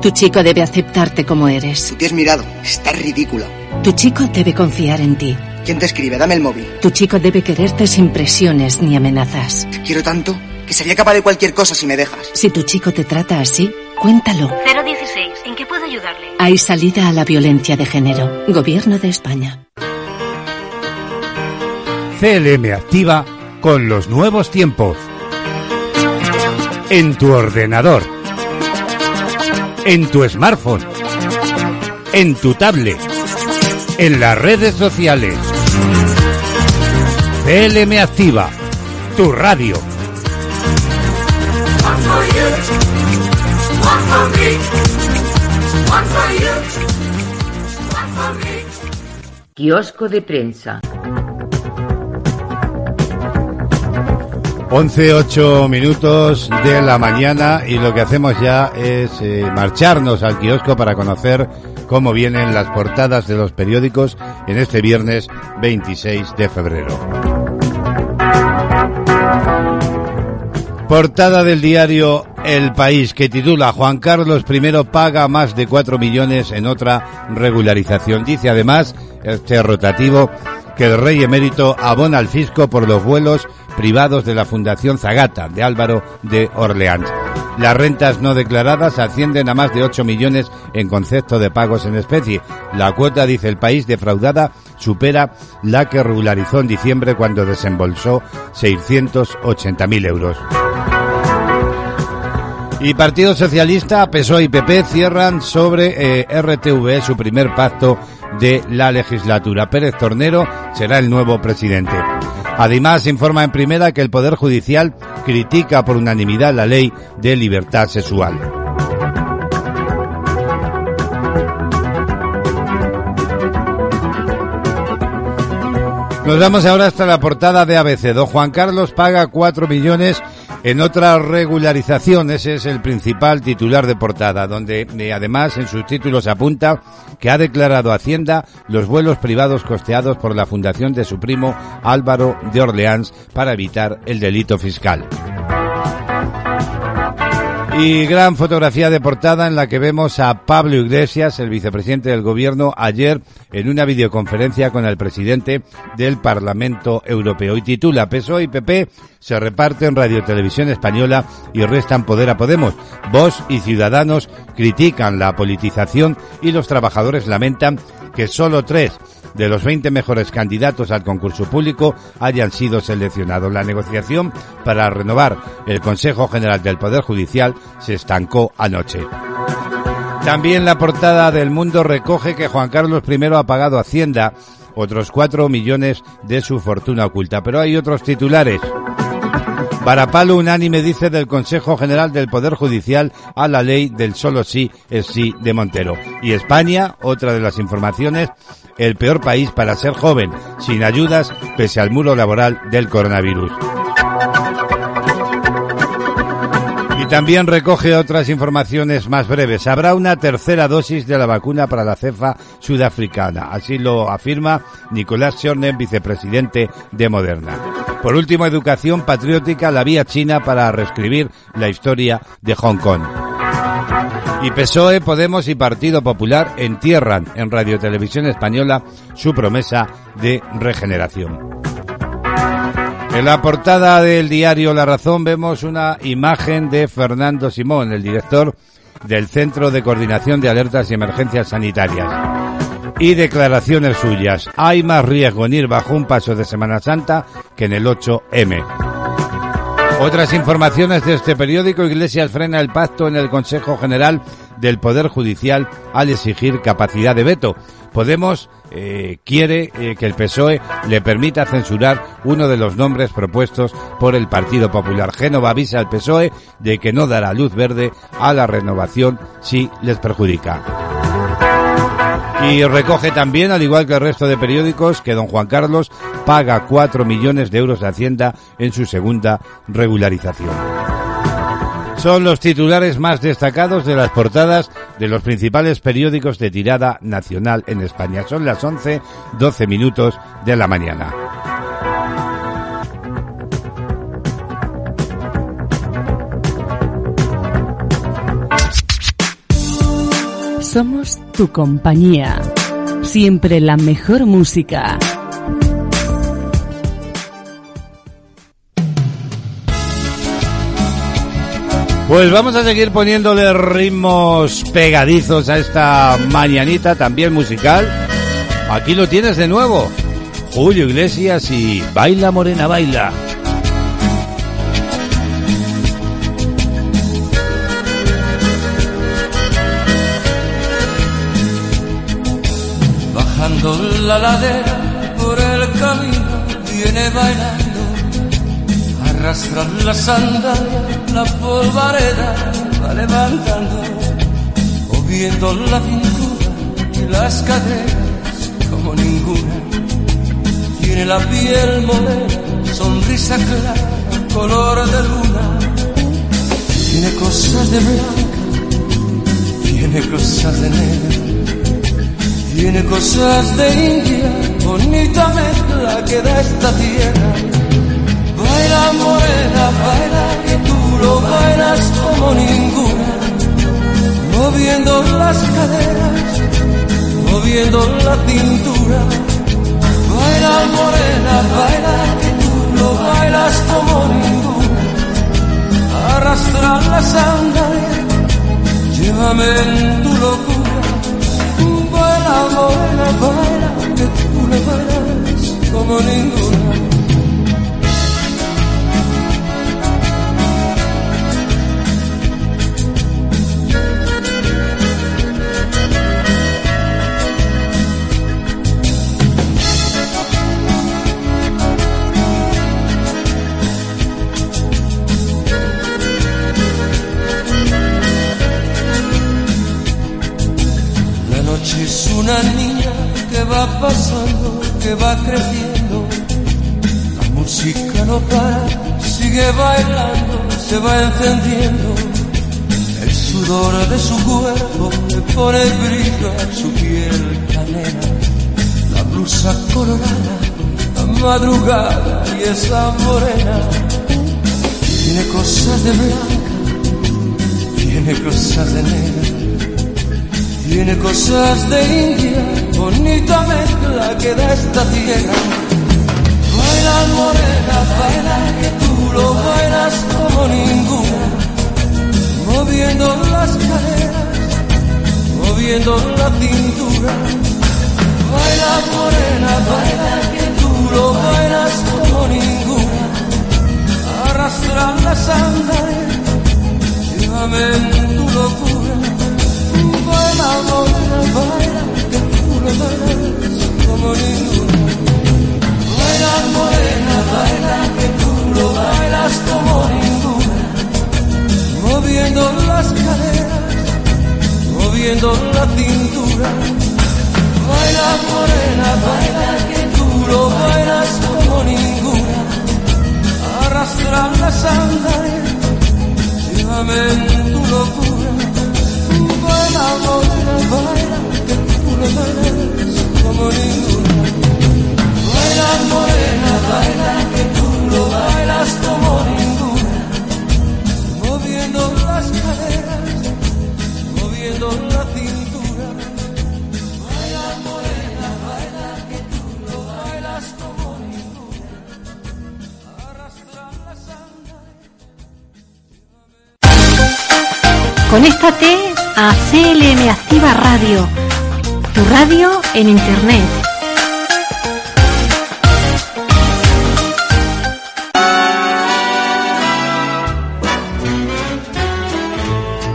Tu chico debe aceptarte como eres. Tú te has mirado. Estás ridícula. Tu chico debe confiar en ti. ¿Quién te escribe? Dame el móvil. Tu chico debe quererte sin presiones ni amenazas. Te quiero tanto que sería capaz de cualquier cosa si me dejas. Si tu chico te trata así, cuéntalo. 016. ¿En qué puedo ayudarle? Hay salida a la violencia de género. Gobierno de España. CLM activa con los nuevos tiempos. En tu ordenador. En tu smartphone. En tu tablet. En las redes sociales. CLM activa. Tu radio. Kiosco de prensa. 11, 8 minutos de la mañana y lo que hacemos ya es eh, marcharnos al kiosco para conocer cómo vienen las portadas de los periódicos en este viernes 26 de febrero. Portada del diario El País que titula Juan Carlos I paga más de 4 millones en otra regularización. Dice además este rotativo que el rey emérito abona al fisco por los vuelos privados de la Fundación Zagata de Álvaro de Orleans. Las rentas no declaradas ascienden a más de 8 millones en concepto de pagos en especie. La cuota, dice el país, defraudada supera la que regularizó en diciembre cuando desembolsó 680.000 euros. Y Partido Socialista, PSOE y PP cierran sobre eh, RTV su primer pacto de la legislatura. Pérez Tornero será el nuevo presidente. Además, informa en primera que el Poder Judicial critica por unanimidad la ley de libertad sexual. Nos vamos ahora hasta la portada de ABC. Don Juan Carlos paga 4 millones en otra regularización. Ese es el principal titular de portada, donde eh, además en sus títulos apunta que ha declarado Hacienda los vuelos privados costeados por la fundación de su primo Álvaro de Orleans para evitar el delito fiscal. Y gran fotografía de portada en la que vemos a Pablo Iglesias, el vicepresidente del gobierno, ayer en una videoconferencia con el presidente del Parlamento Europeo. Y titula PSOE y PP se reparten Radio Televisión Española y restan poder a Podemos. Vos y Ciudadanos critican la politización y los trabajadores lamentan que solo tres de los 20 mejores candidatos al concurso público hayan sido seleccionados. La negociación para renovar el Consejo General del Poder Judicial se estancó anoche. También la portada del Mundo recoge que Juan Carlos I ha pagado Hacienda otros 4 millones de su fortuna oculta. Pero hay otros titulares. Varapalo unánime dice del Consejo General del Poder Judicial a la ley del solo sí es sí de Montero. Y España, otra de las informaciones, el peor país para ser joven, sin ayudas, pese al muro laboral del coronavirus. Y también recoge otras informaciones más breves. Habrá una tercera dosis de la vacuna para la cefa sudafricana. Así lo afirma Nicolás Schorner, vicepresidente de Moderna. Por último, educación patriótica, la vía china para reescribir la historia de Hong Kong. Y PSOE, Podemos y Partido Popular entierran en Radio Televisión Española su promesa de regeneración. En la portada del diario La Razón vemos una imagen de Fernando Simón, el director del Centro de Coordinación de Alertas y Emergencias Sanitarias. Y declaraciones suyas. Hay más riesgo en ir bajo un paso de Semana Santa que en el 8M. Otras informaciones de este periódico, Iglesias frena el pacto en el Consejo General del Poder Judicial al exigir capacidad de veto. Podemos eh, quiere eh, que el PSOE le permita censurar uno de los nombres propuestos por el Partido Popular. Génova avisa al PSOE de que no dará luz verde a la renovación si les perjudica. Y recoge también, al igual que el resto de periódicos, que don Juan Carlos paga cuatro millones de euros de Hacienda en su segunda regularización. Son los titulares más destacados de las portadas de los principales periódicos de tirada nacional en España. Son las 11, 12 minutos de la mañana. Somos tu compañía. Siempre la mejor música. Pues vamos a seguir poniéndole ritmos pegadizos a esta mañanita también musical. Aquí lo tienes de nuevo. Julio Iglesias y Baila Morena Baila. La ladera por el camino viene bailando, arrastra la sandalia, la polvareda va levantando, moviendo la cintura y las caderas como ninguna. Tiene la piel morena, sonrisa clara, color de luna. Tiene cosas de blanca, tiene cosas de negra. Tiene cosas de India, bonita mezcla que da esta tierra. Baila morena, baila que tú lo bailas como ninguna. Moviendo las caderas, moviendo la cintura. Baila morena, baila que tú lo bailas como ninguna. Arrastra la sandalia, llévame en tu locura. Morena, baila, que tú le bailas como ninguna. Va pasando, que va creciendo. La música no para, sigue bailando, se va encendiendo. El sudor de su cuerpo le pone brillo a su piel canela. La blusa colorada, la madrugada y esa morena. Tiene cosas de blanca, tiene cosas de negra. Tiene cosas de India, bonita mezcla que da esta tierra. Baila morena, baila que tú lo bailas como ninguna. Moviendo las caderas, moviendo la cintura. Baila morena, baila que tú lo bailas como ninguna. Arrastra la sandalia, llévame en tu locura. Baila, morena, baila, como ninguna. Baila, morena, baila, que tú lo bailas como ninguna. Moviendo las caderas, moviendo la cintura. Baila, morena, baila, que tú lo bailas como ninguna. Arrastra la sandalia, llévame tu locura. Baila, morena, baila, que lo bailas como ninguna. Baila, morena, baila, que tú lo bailas como ninguna. Moviendo las caderas, moviendo la cintura. Baila, morena, baila, que tú lo bailas como ninguna. Arrastra la sandalia. Conéctate a CLM Activa Radio, tu radio en Internet.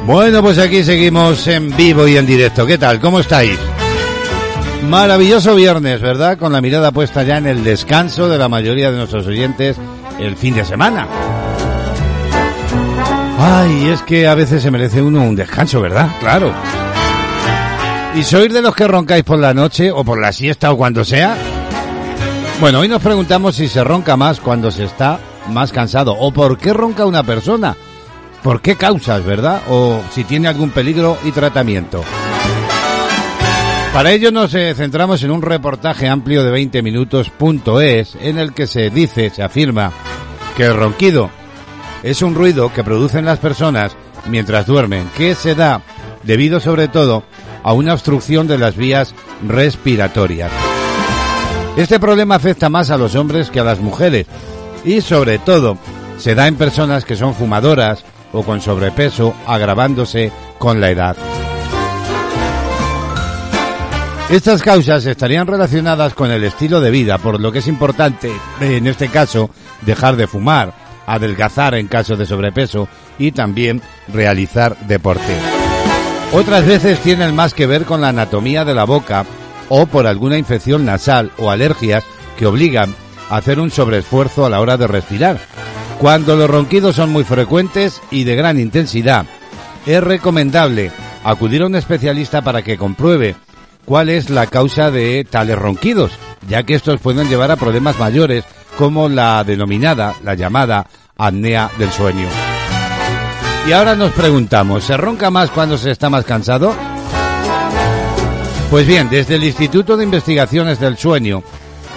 Bueno, pues aquí seguimos en vivo y en directo. ¿Qué tal? ¿Cómo estáis? Maravilloso viernes, ¿verdad? Con la mirada puesta ya en el descanso de la mayoría de nuestros oyentes el fin de semana. Ay, es que a veces se merece uno un descanso, ¿verdad? Claro. ¿Y sois de los que roncáis por la noche o por la siesta o cuando sea? Bueno, hoy nos preguntamos si se ronca más cuando se está más cansado o por qué ronca una persona por qué causas, ¿verdad? O si tiene algún peligro y tratamiento. Para ello nos eh, centramos en un reportaje amplio de 20 minutos.es en el que se dice, se afirma, que el ronquido es un ruido que producen las personas mientras duermen, que se da debido sobre todo a una obstrucción de las vías respiratorias. Este problema afecta más a los hombres que a las mujeres y sobre todo se da en personas que son fumadoras, o con sobrepeso, agravándose con la edad. Estas causas estarían relacionadas con el estilo de vida, por lo que es importante, en este caso, dejar de fumar, adelgazar en caso de sobrepeso y también realizar deporte. Otras veces tienen más que ver con la anatomía de la boca o por alguna infección nasal o alergias que obligan a hacer un sobreesfuerzo a la hora de respirar, cuando los ronquidos son muy frecuentes y de gran intensidad, es recomendable acudir a un especialista para que compruebe cuál es la causa de tales ronquidos, ya que estos pueden llevar a problemas mayores como la denominada, la llamada apnea del sueño. Y ahora nos preguntamos, ¿se ronca más cuando se está más cansado? Pues bien, desde el Instituto de Investigaciones del Sueño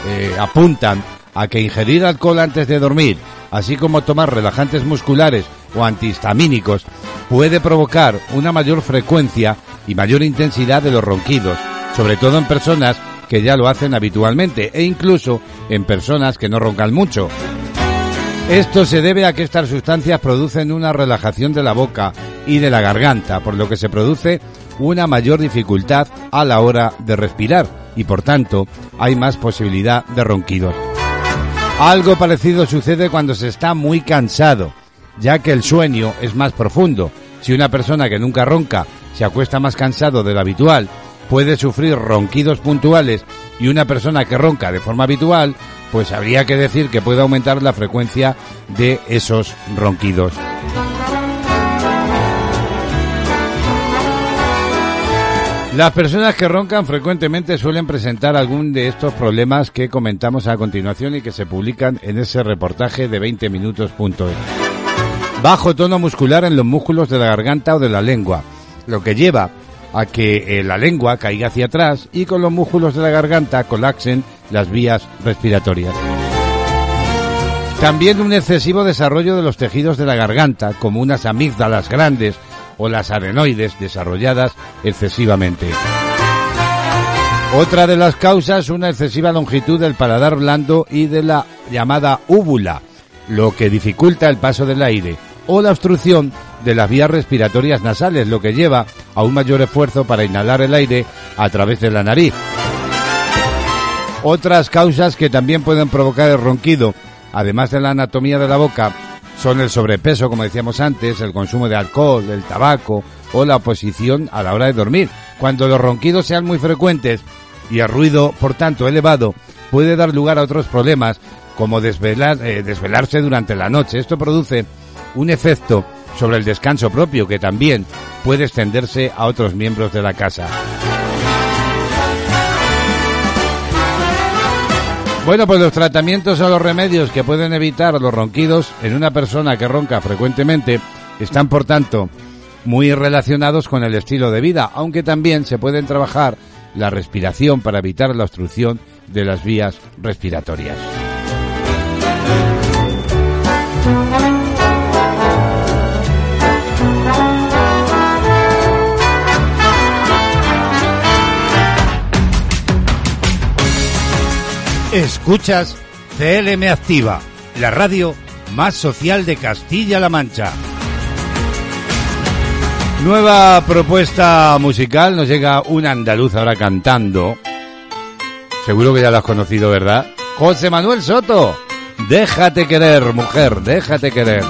eh, apuntan a que ingerir alcohol antes de dormir así como tomar relajantes musculares o antihistamínicos, puede provocar una mayor frecuencia y mayor intensidad de los ronquidos, sobre todo en personas que ya lo hacen habitualmente e incluso en personas que no roncan mucho. Esto se debe a que estas sustancias producen una relajación de la boca y de la garganta, por lo que se produce una mayor dificultad a la hora de respirar y por tanto hay más posibilidad de ronquidos. Algo parecido sucede cuando se está muy cansado, ya que el sueño es más profundo. Si una persona que nunca ronca se acuesta más cansado de lo habitual, puede sufrir ronquidos puntuales y una persona que ronca de forma habitual, pues habría que decir que puede aumentar la frecuencia de esos ronquidos. Las personas que roncan frecuentemente suelen presentar algún de estos problemas que comentamos a continuación y que se publican en ese reportaje de 20 minutos.es. Bajo tono muscular en los músculos de la garganta o de la lengua, lo que lleva a que eh, la lengua caiga hacia atrás y con los músculos de la garganta colapsen las vías respiratorias. También un excesivo desarrollo de los tejidos de la garganta, como unas amígdalas grandes o las adenoides desarrolladas excesivamente. Otra de las causas, una excesiva longitud del paladar blando y de la llamada úvula, lo que dificulta el paso del aire, o la obstrucción de las vías respiratorias nasales, lo que lleva a un mayor esfuerzo para inhalar el aire a través de la nariz. Otras causas que también pueden provocar el ronquido, además de la anatomía de la boca, son el sobrepeso, como decíamos antes, el consumo de alcohol, el tabaco o la oposición a la hora de dormir. Cuando los ronquidos sean muy frecuentes y el ruido, por tanto, elevado, puede dar lugar a otros problemas como desvelar, eh, desvelarse durante la noche. Esto produce un efecto sobre el descanso propio que también puede extenderse a otros miembros de la casa. Bueno, pues los tratamientos o los remedios que pueden evitar los ronquidos en una persona que ronca frecuentemente están, por tanto, muy relacionados con el estilo de vida, aunque también se pueden trabajar la respiración para evitar la obstrucción de las vías respiratorias. Escuchas CLM Activa, la radio más social de Castilla-La Mancha. Nueva propuesta musical, nos llega un andaluz ahora cantando. Seguro que ya lo has conocido, ¿verdad? José Manuel Soto. Déjate querer, mujer, déjate querer.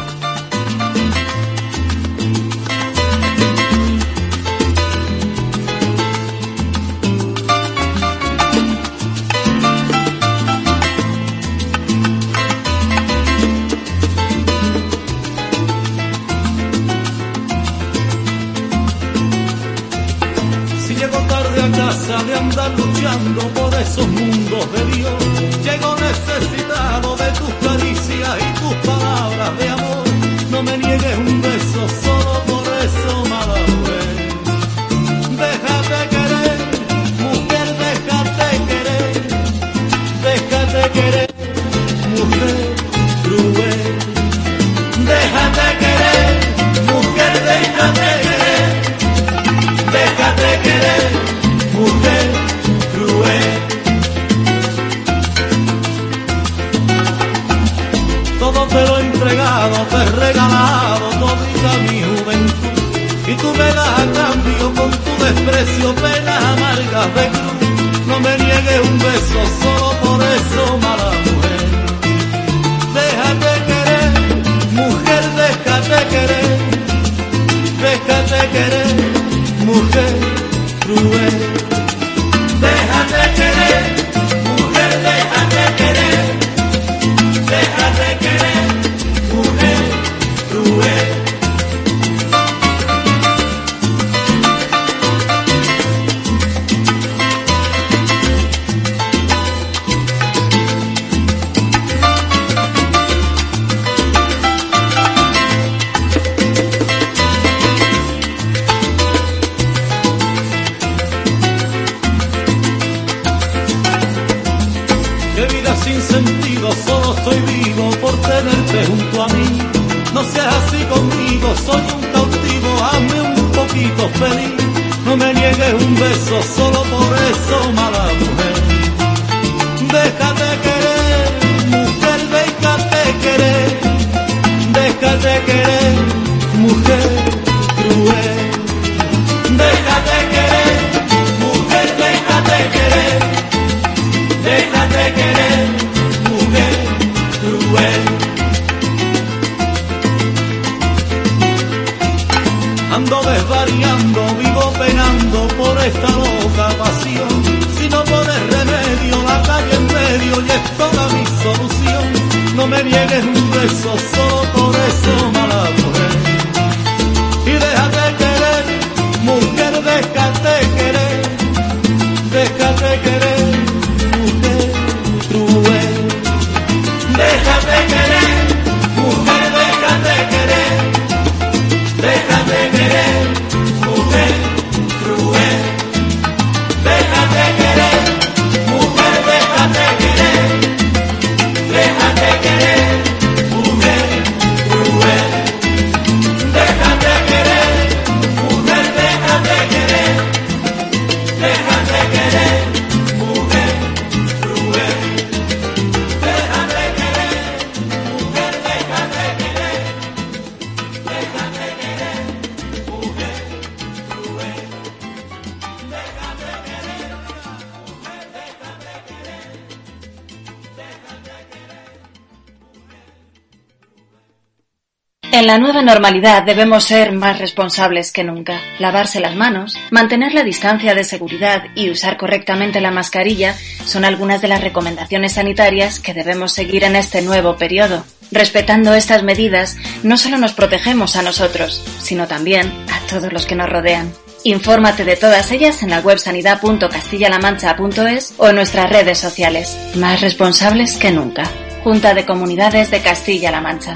La normalidad debemos ser más responsables que nunca. Lavarse las manos, mantener la distancia de seguridad y usar correctamente la mascarilla son algunas de las recomendaciones sanitarias que debemos seguir en este nuevo periodo. Respetando estas medidas, no solo nos protegemos a nosotros, sino también a todos los que nos rodean. Infórmate de todas ellas en la web sanidad.castillalamancha.es o en nuestras redes sociales. Más responsables que nunca. Junta de Comunidades de Castilla-La Mancha.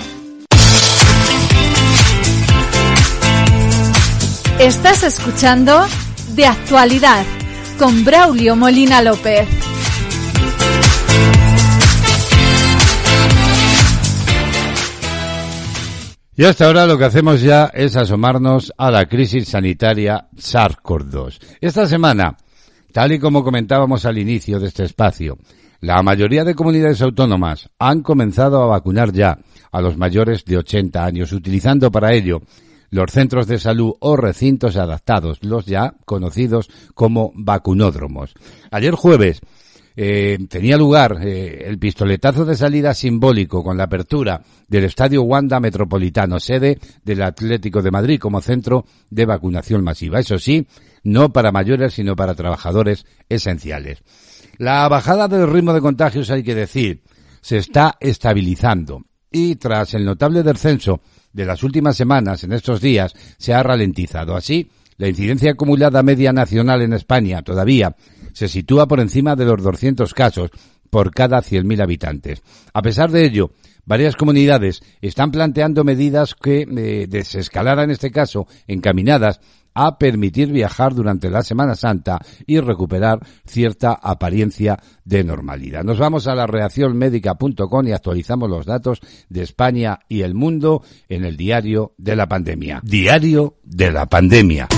Estás escuchando De Actualidad con Braulio Molina López. Y hasta ahora lo que hacemos ya es asomarnos a la crisis sanitaria SARS-CoV-2. Esta semana, tal y como comentábamos al inicio de este espacio, la mayoría de comunidades autónomas han comenzado a vacunar ya a los mayores de 80 años, utilizando para ello los centros de salud o recintos adaptados, los ya conocidos como vacunódromos. Ayer jueves eh, tenía lugar eh, el pistoletazo de salida simbólico con la apertura del Estadio Wanda Metropolitano, sede del Atlético de Madrid como centro de vacunación masiva. Eso sí, no para mayores, sino para trabajadores esenciales. La bajada del ritmo de contagios, hay que decir, se está estabilizando y tras el notable descenso de las últimas semanas en estos días se ha ralentizado. Así, la incidencia acumulada media nacional en España todavía se sitúa por encima de los 200 casos por cada 100.000 habitantes. A pesar de ello, varias comunidades están planteando medidas que eh, desescalaran, en este caso, encaminadas a permitir viajar durante la Semana Santa y recuperar cierta apariencia de normalidad. Nos vamos a la reacción médica.com y actualizamos los datos de España y el mundo en el diario de la pandemia. Diario de la pandemia.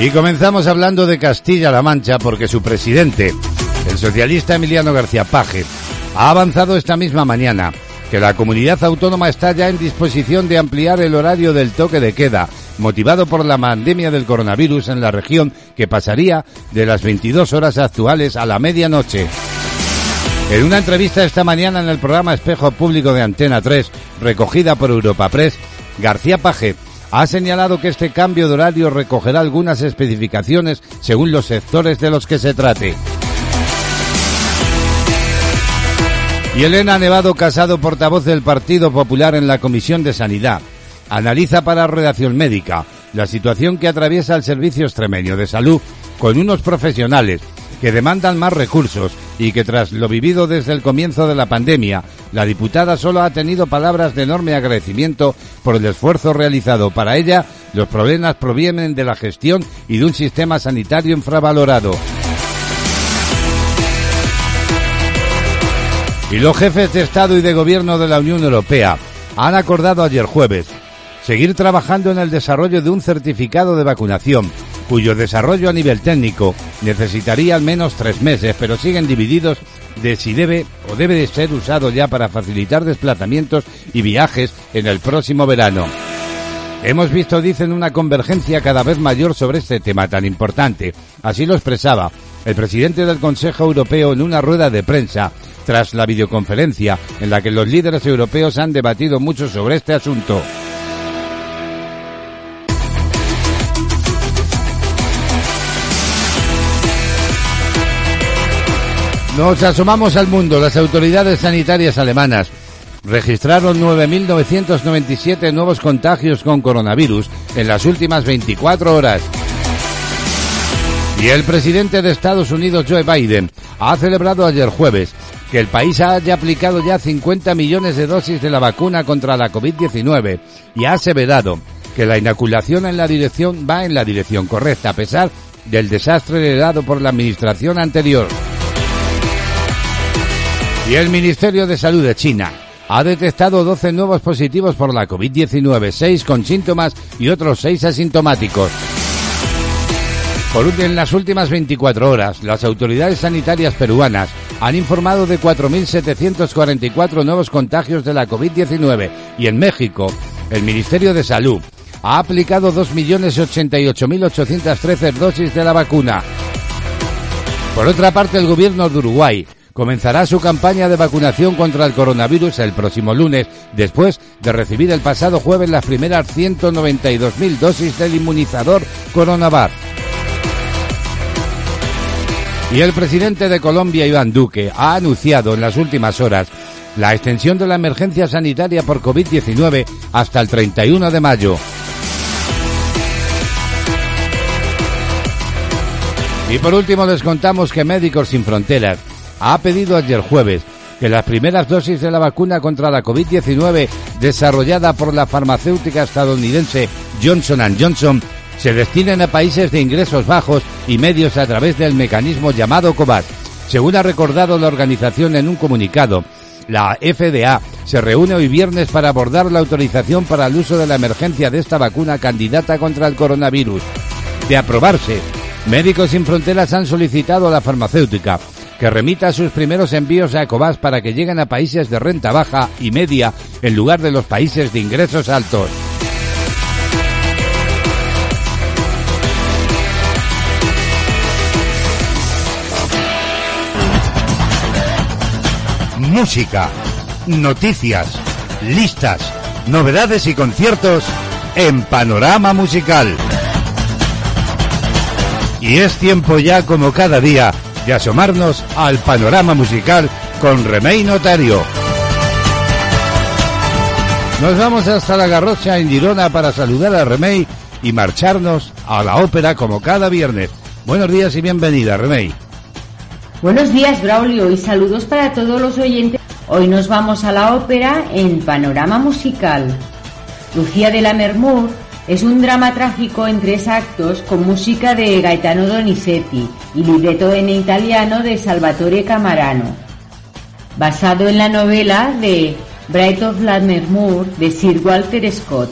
Y comenzamos hablando de Castilla-La Mancha porque su presidente, el socialista Emiliano García Paje, ha avanzado esta misma mañana que la comunidad autónoma está ya en disposición de ampliar el horario del toque de queda, motivado por la pandemia del coronavirus en la región que pasaría de las 22 horas actuales a la medianoche. En una entrevista esta mañana en el programa Espejo Público de Antena 3, recogida por Europa Press, García Paje ha señalado que este cambio de horario recogerá algunas especificaciones según los sectores de los que se trate. Y Elena Nevado Casado, portavoz del Partido Popular en la Comisión de Sanidad, analiza para Redacción Médica la situación que atraviesa el Servicio Extremeño de Salud con unos profesionales que demandan más recursos y que tras lo vivido desde el comienzo de la pandemia, la diputada solo ha tenido palabras de enorme agradecimiento por el esfuerzo realizado. Para ella, los problemas provienen de la gestión y de un sistema sanitario infravalorado. Y los jefes de Estado y de Gobierno de la Unión Europea han acordado ayer jueves seguir trabajando en el desarrollo de un certificado de vacunación cuyo desarrollo a nivel técnico necesitaría al menos tres meses, pero siguen divididos de si debe o debe de ser usado ya para facilitar desplazamientos y viajes en el próximo verano. Hemos visto, dicen, una convergencia cada vez mayor sobre este tema tan importante. Así lo expresaba el presidente del Consejo Europeo en una rueda de prensa tras la videoconferencia en la que los líderes europeos han debatido mucho sobre este asunto. Nos asomamos al mundo. Las autoridades sanitarias alemanas registraron 9.997 nuevos contagios con coronavirus en las últimas 24 horas. Y el presidente de Estados Unidos, Joe Biden, ha celebrado ayer jueves que el país haya aplicado ya 50 millones de dosis de la vacuna contra la COVID-19 y ha aseverado que la inoculación en la dirección va en la dirección correcta a pesar del desastre heredado por la administración anterior. Y el Ministerio de Salud de China ha detectado 12 nuevos positivos por la COVID-19, 6 con síntomas y otros 6 asintomáticos. En las últimas 24 horas, las autoridades sanitarias peruanas han informado de 4.744 nuevos contagios de la COVID-19 y en México, el Ministerio de Salud ha aplicado 2.088.813 dosis de la vacuna. Por otra parte, el gobierno de Uruguay comenzará su campaña de vacunación contra el coronavirus el próximo lunes, después de recibir el pasado jueves las primeras 192.000 dosis del inmunizador Coronavac. Y el presidente de Colombia, Iván Duque, ha anunciado en las últimas horas la extensión de la emergencia sanitaria por COVID-19 hasta el 31 de mayo. Y por último les contamos que Médicos Sin Fronteras ha pedido ayer jueves que las primeras dosis de la vacuna contra la COVID-19 desarrollada por la farmacéutica estadounidense Johnson Johnson se destinen a países de ingresos bajos y medios a través del mecanismo llamado COVAX. Según ha recordado la organización en un comunicado, la FDA se reúne hoy viernes para abordar la autorización para el uso de la emergencia de esta vacuna candidata contra el coronavirus. De aprobarse, Médicos Sin Fronteras han solicitado a la farmacéutica que remita sus primeros envíos a ECOVAS para que lleguen a países de renta baja y media en lugar de los países de ingresos altos. Música, noticias, listas, novedades y conciertos en Panorama Musical. Y es tiempo ya como cada día de asomarnos al panorama musical con Remey Notario. Nos vamos hasta la Garrocha en Girona para saludar a Remey y marcharnos a la ópera como cada viernes. Buenos días y bienvenida, Remey. Buenos días, Braulio, y saludos para todos los oyentes. Hoy nos vamos a la ópera en Panorama Musical. Lucía de la Mermur es un drama trágico en tres actos con música de Gaetano Donizetti y libreto en italiano de Salvatore Camarano, basado en la novela de Bright of Lammermoor de Sir Walter Scott.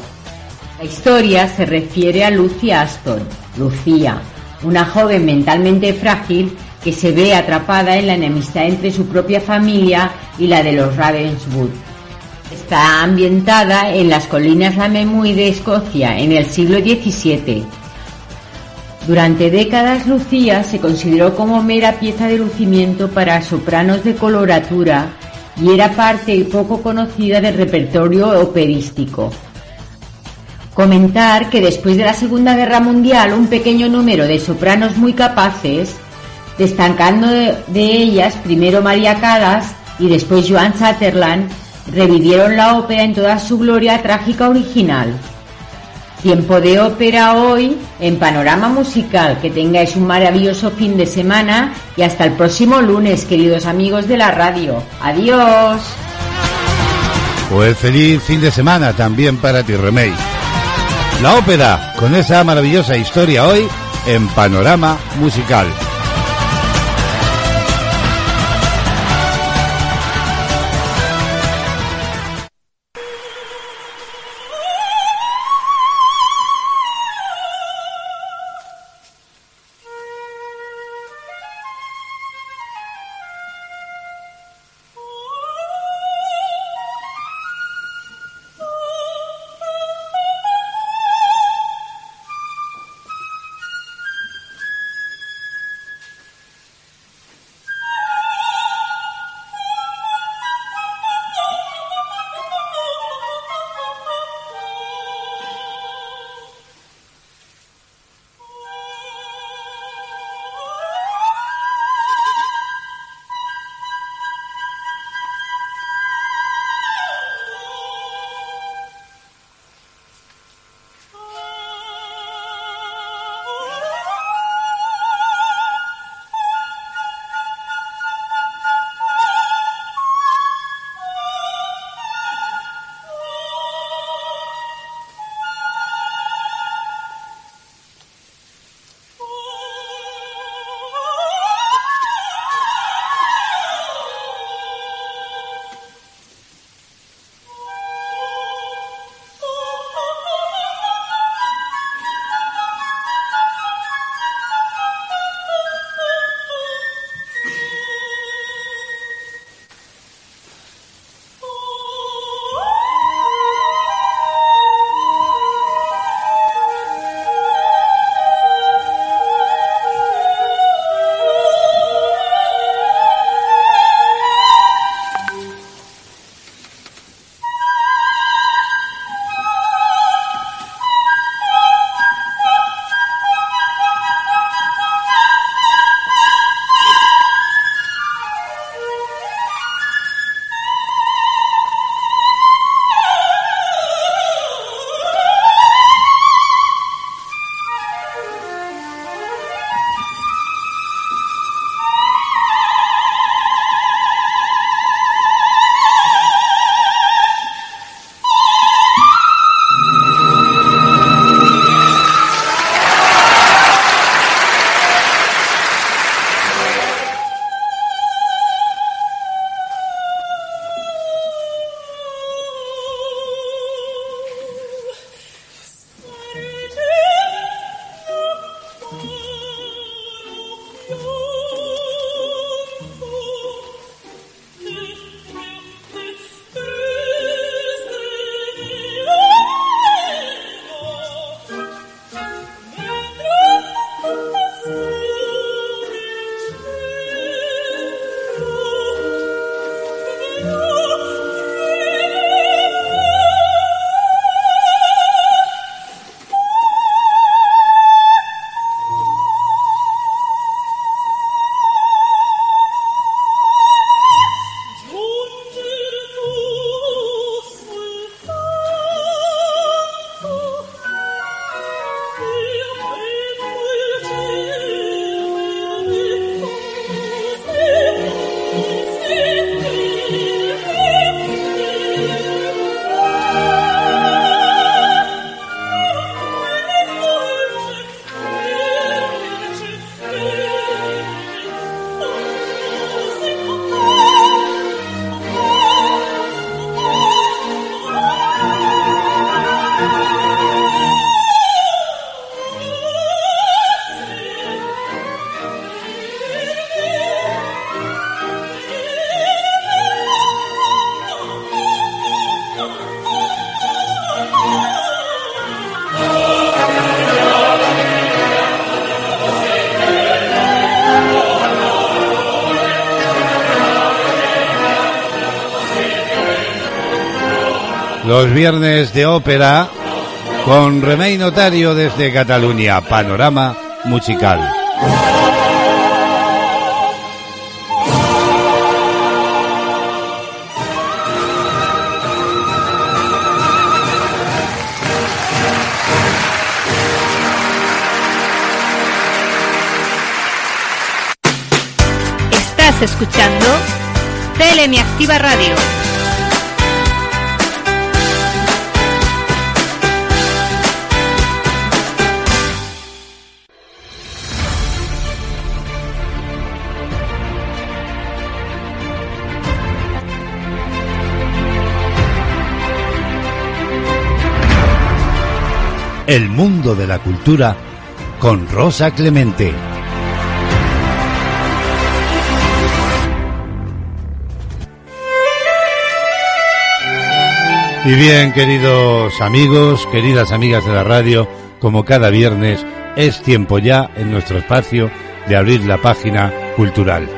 La historia se refiere a Lucy Aston, Lucía, una joven mentalmente frágil que se ve atrapada en la enemistad entre su propia familia y la de los Ravenswood. Está ambientada en las colinas Lammermoor de Escocia en el siglo XVII. Durante décadas Lucía se consideró como mera pieza de lucimiento para sopranos de coloratura y era parte poco conocida del repertorio operístico. Comentar que después de la Segunda Guerra Mundial un pequeño número de sopranos muy capaces, destacando de, ellas primero María Calas y después Joan Sutherland, revivieron la ópera en toda su gloria trágica original. Tiempo de ópera hoy en Panorama Musical. Que tengáis un maravilloso fin de semana y hasta el próximo lunes, queridos amigos de la radio. Adiós. Pues feliz fin de semana también para ti, Remey. La ópera, con esa maravillosa historia hoy en Panorama Musical. Viernes de ópera con Remey Notario desde Cataluña, Panorama Musical. Estás escuchando Tele Activa Radio. El mundo de la cultura con Rosa Clemente. Y bien, queridos amigos, queridas amigas de la radio, como cada viernes, es tiempo ya en nuestro espacio de abrir la página cultural.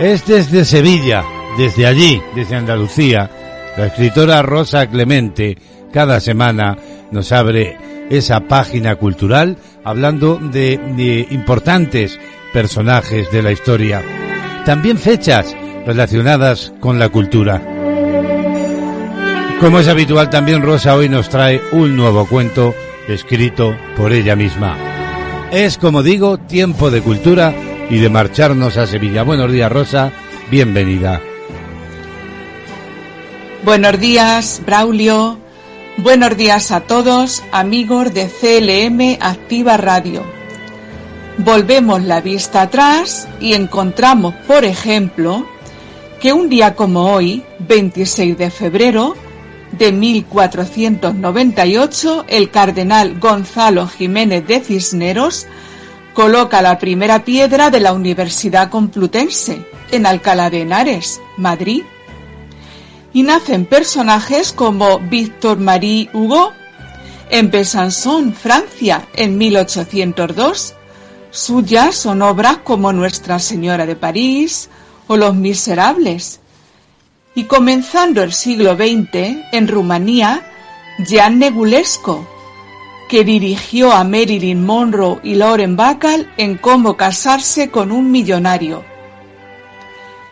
Es desde Sevilla, desde allí, desde Andalucía, la escritora Rosa Clemente cada semana nos abre esa página cultural hablando de, importantes personajes de la historia. También fechas relacionadas con la cultura. Como es habitual también Rosa hoy nos trae un nuevo cuento escrito por ella misma. Es como digo, tiempo de cultura y de marcharnos a Sevilla. Buenos días Rosa, bienvenida. Buenos días, Braulio. Buenos días a todos, amigos de CLM Activa Radio. Volvemos la vista atrás y encontramos, por ejemplo, que un día como hoy, 26 de febrero de 1498, el cardenal Gonzalo Jiménez de Cisneros coloca la primera piedra de la Universidad Complutense en Alcalá de Henares, Madrid y nacen personajes como Víctor Marie Hugo en Besançon, Francia, en 1802. Suyas son obras como Nuestra Señora de París o Los Miserables. Y comenzando el siglo XX, en Rumanía, Jan Negulesco, que dirigió a Marilyn Monroe y Lauren Bacall en cómo casarse con un millonario.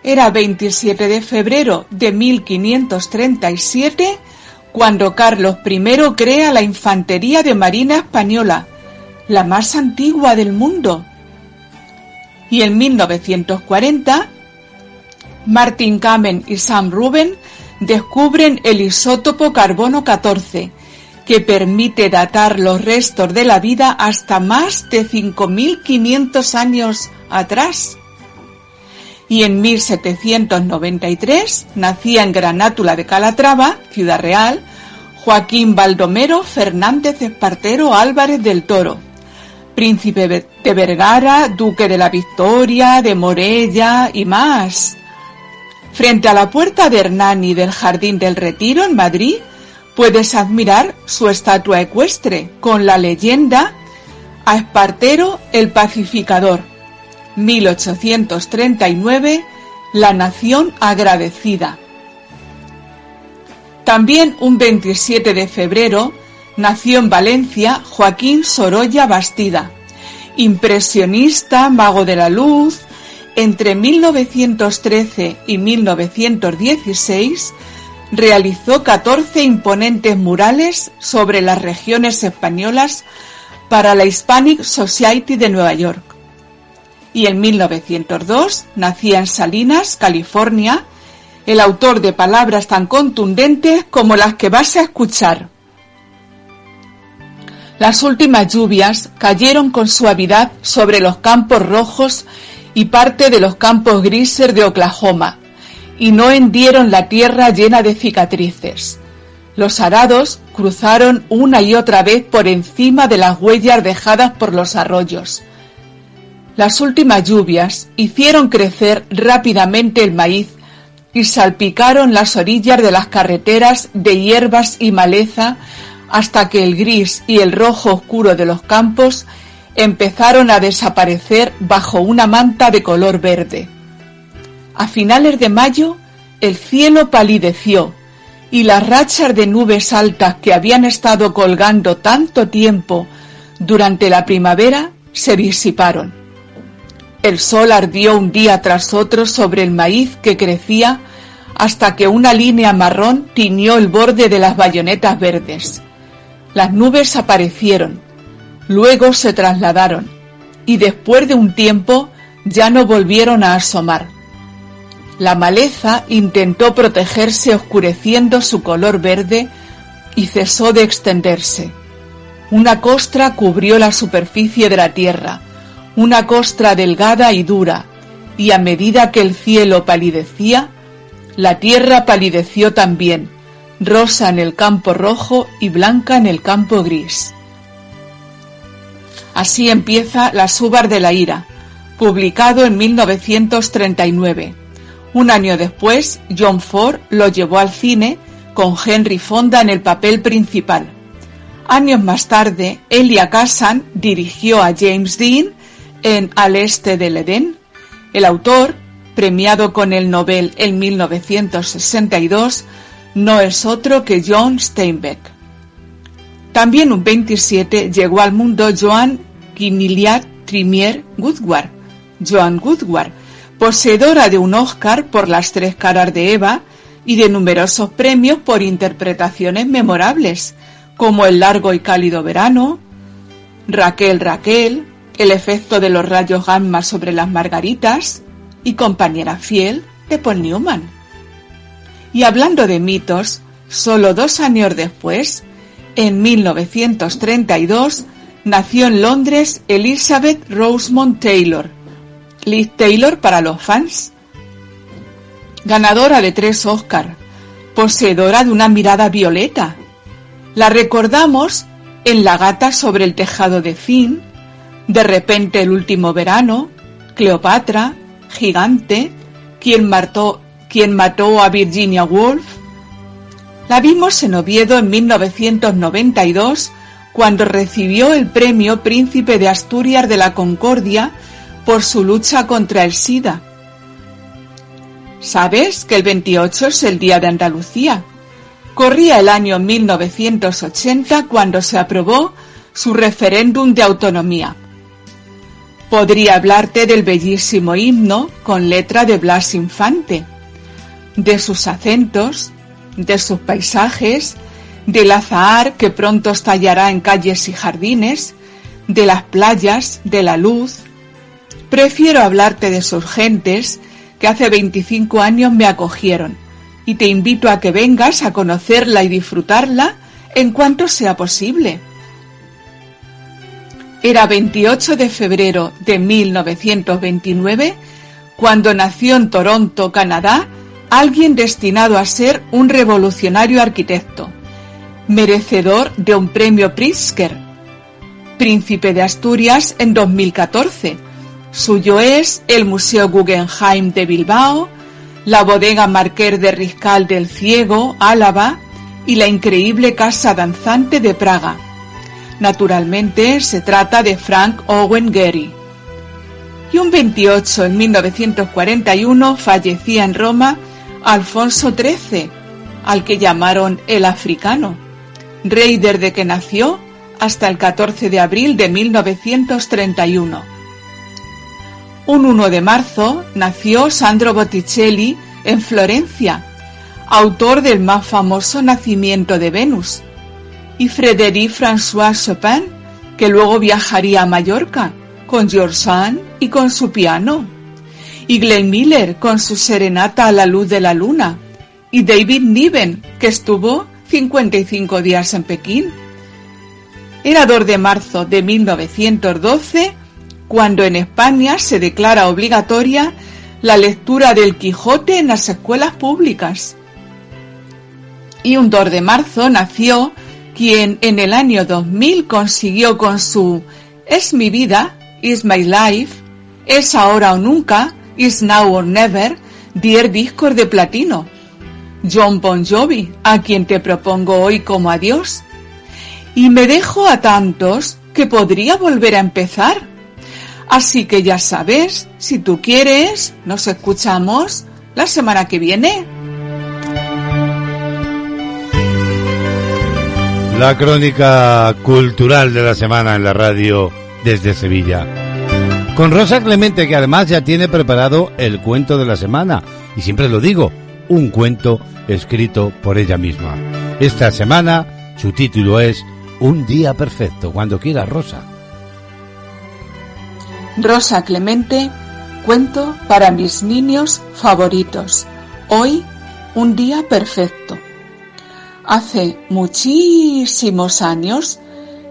Era 27 de febrero de 1537 cuando Carlos I crea la Infantería de Marina Española, la más antigua del mundo. Y en 1940, Martin Kamen y Sam Rubin descubren el isótopo carbono 14, que permite datar los restos de la vida hasta más de 5.500 años atrás y en 1793 nacía en Granátula de Calatrava, Ciudad Real, Joaquín Baldomero Fernández Espartero Álvarez del Toro, príncipe de Vergara, duque de la Victoria, de Morella y más. Frente a la puerta de Hernani del Jardín del Retiro en Madrid, puedes admirar su estatua ecuestre con la leyenda a Espartero el Pacificador 1839, La Nación Agradecida. También un 27 de febrero nació en Valencia Joaquín Sorolla Bastida, impresionista, mago de la luz. Entre 1913 y 1916 realizó 14 imponentes murales sobre las regiones españolas para la Hispanic Society de Nueva York y en 1902 nacía en Salinas, California, el autor de palabras tan contundentes como las que vas a escuchar. Las últimas lluvias cayeron con suavidad sobre los campos rojos y parte de los campos grises de Oklahoma, y no hendieron la tierra llena de cicatrices. Los arados cruzaron una y otra vez por encima de las huellas dejadas por los arroyos. Las últimas lluvias hicieron crecer rápidamente el maíz y salpicaron las orillas de las carreteras de hierbas y maleza hasta que el gris y el rojo oscuro de los campos empezaron a desaparecer bajo una manta de color verde. A finales de mayo el cielo palideció y las rachas de nubes altas que habían estado colgando tanto tiempo durante la primavera se disiparon. El sol ardió un día tras otro sobre el maíz que crecía hasta que una línea marrón tiñó el borde de las bayonetas verdes. Las nubes aparecieron, luego se trasladaron y después de un tiempo ya no volvieron a asomar. La maleza intentó protegerse oscureciendo su color verde y cesó de extenderse. Una costra cubrió la superficie de la tierra, una costra delgada y dura, y a medida que el cielo palidecía, la tierra palideció también, rosa en el campo rojo y blanca en el campo gris. Así empieza Las uvas de la ira, publicado en 1939. Un año después, John Ford lo llevó al cine con Henry Fonda en el papel principal. Años más tarde, Elia Kazan dirigió a James Dean en Al este del Edén. El autor, premiado con el Nobel en 1962, no es otro que John Steinbeck. También un 27 llegó al mundo Joan Guinillat Trimier Woodward, Joan Woodward, poseedora de un Oscar por las tres caras de Eva y de numerosos premios por interpretaciones memorables, como El largo y cálido verano, Raquel Raquel, El efecto de los rayos gamma sobre las margaritas y Compañera fiel de Paul Newman. Y hablando de mitos, solo dos años después, en 1932, nació en Londres Elizabeth Rosemont Taylor, Liz Taylor para los fans, ganadora de tres Oscar, poseedora de una mirada violeta. La recordamos en La gata sobre el tejado de Finn, De repente el último verano, Cleopatra, Gigante, quien mató, quien mató a Virginia Woolf. La vimos en Oviedo en 1992 cuando recibió el premio Príncipe de Asturias de la Concordia por su lucha contra el SIDA. ¿Sabes que el 28 es el Día de Andalucía? Corría el año 1980 cuando se aprobó su referéndum de autonomía. Podría hablarte del bellísimo himno con letra de Blas Infante, de sus acentos, de sus paisajes, del azahar que pronto estallará en calles y jardines, de las playas, de la luz, Prefiero hablarte de sus gentes que hace 25 años me acogieron y te invito a que vengas a conocerla y disfrutarla en cuanto sea posible. Era 28 de febrero de 1929 cuando nació en Toronto, Canadá, alguien destinado a ser un revolucionario arquitecto, merecedor de un premio Pritzker, príncipe de Asturias en 2014 Suyo es el Museo Guggenheim de Bilbao, la Bodega Marquer de Riscal del Ciego, Álava, y la increíble Casa Danzante de Praga. Naturalmente se trata de Frank Owen Gehry. Y un 28 en 1941 fallecía en Roma Alfonso XIII, al que llamaron el africano, rey desde que nació hasta el 14 de abril de 1931. Un 1 de marzo nació Sandro Botticelli en Florencia, autor del más famoso Nacimiento de Venus, y Frédéric François Chopin, que luego viajaría a Mallorca con George Sand y con su piano, y Glenn Miller con su Serenata a la luz de la luna, y David Niven, que estuvo 55 días en Pekín. Era 2 de marzo de 1912 cuando en España se declara obligatoria la lectura del Quijote en las escuelas públicas. Y un 2 de marzo nació quien en el año 2000 consiguió con su Es mi vida, Is my life, Es ahora o nunca, Is now or never, 10 discos de platino. John Bon Jovi, a quien te propongo hoy como adiós. Y me dejo a tantos que podría volver a empezar Así que ya sabes, si tú quieres, nos escuchamos la semana que viene. La crónica cultural de la semana en la radio desde Sevilla. Con Rosa Clemente, que además ya tiene preparado el cuento de la semana. Y siempre lo digo, un cuento escrito por ella misma. Esta semana su título es Un día perfecto, cuando quiera Rosa. Rosa Clemente, cuento para mis niños favoritos. Hoy, un día perfecto. Hace muchísimos años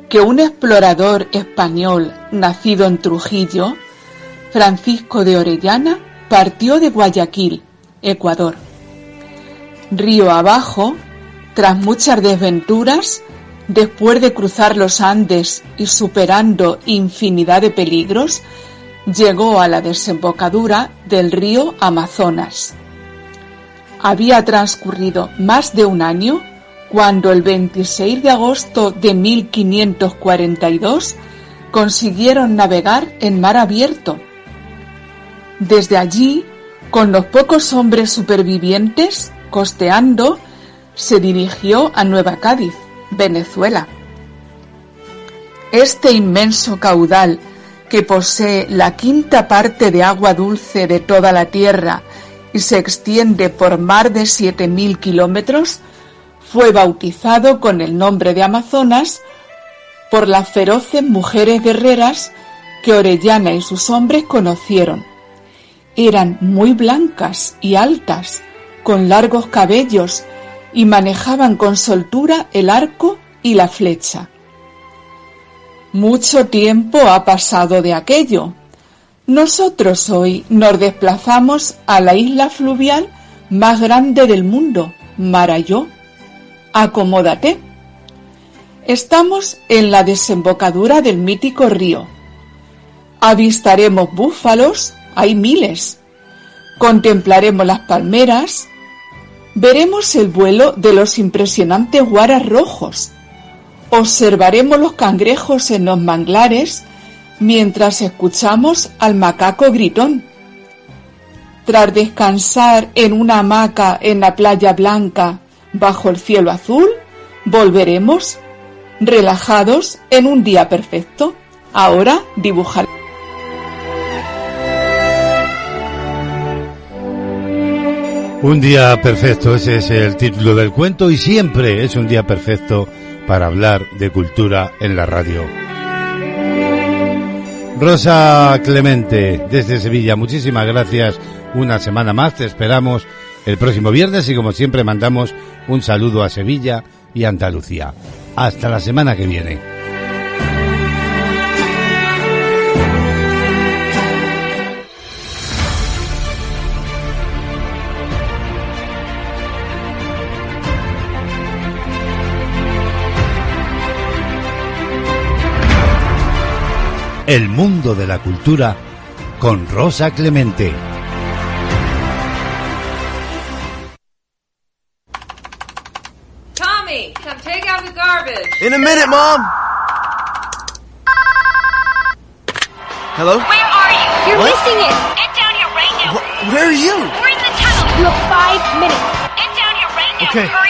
que un explorador español nacido en Trujillo, Francisco de Orellana, partió de Guayaquil, Ecuador. Río abajo, tras muchas desventuras, después de cruzar los Andes y superando infinidad de peligros, llegó a la desembocadura del río Amazonas. Había transcurrido más de un año cuando el 26 de agosto de 1542 consiguieron navegar en mar abierto. Desde allí, con los pocos hombres supervivientes, costeando, se dirigió a Nueva Cádiz, Venezuela. Este inmenso caudal, que posee la quinta parte de agua dulce de toda la Tierra y se extiende por mar de 7.000 kilómetros, fue bautizado con el nombre de Amazonas por las feroces mujeres guerreras que Orellana y sus hombres conocieron. Eran muy blancas y altas, con largos cabellos y manejaban con soltura el arco y la flecha. Mucho tiempo ha pasado de aquello. Nosotros hoy nos desplazamos a la isla fluvial más grande del mundo, Marayó acomódate. Estamos en la desembocadura del mítico río. Avistaremos búfalos, hay miles. Contemplaremos las palmeras. Veremos el vuelo de los impresionantes guaras rojos. Observaremos los cangrejos en los manglares mientras escuchamos al macaco gritón. Tras descansar en una hamaca en la playa blanca bajo el cielo azul, volveremos relajados en un día perfecto. Ahora dibujar. Un día perfecto, ese es el título del cuento y siempre es un día perfecto para hablar de cultura en la radio. Rosa Clemente, desde Sevilla, muchísimas gracias. Una semana más te esperamos el próximo viernes y como siempre mandamos un saludo a Sevilla y Andalucía. Hasta la semana que viene. El mundo de la cultura con Rosa Clemente. In a minute, Mom! Hello? Where are you? You're what? missing it! Get down here right now! Wh where are you? We're in the tunnel! You have five minutes! Get down here right now! Okay. Hurry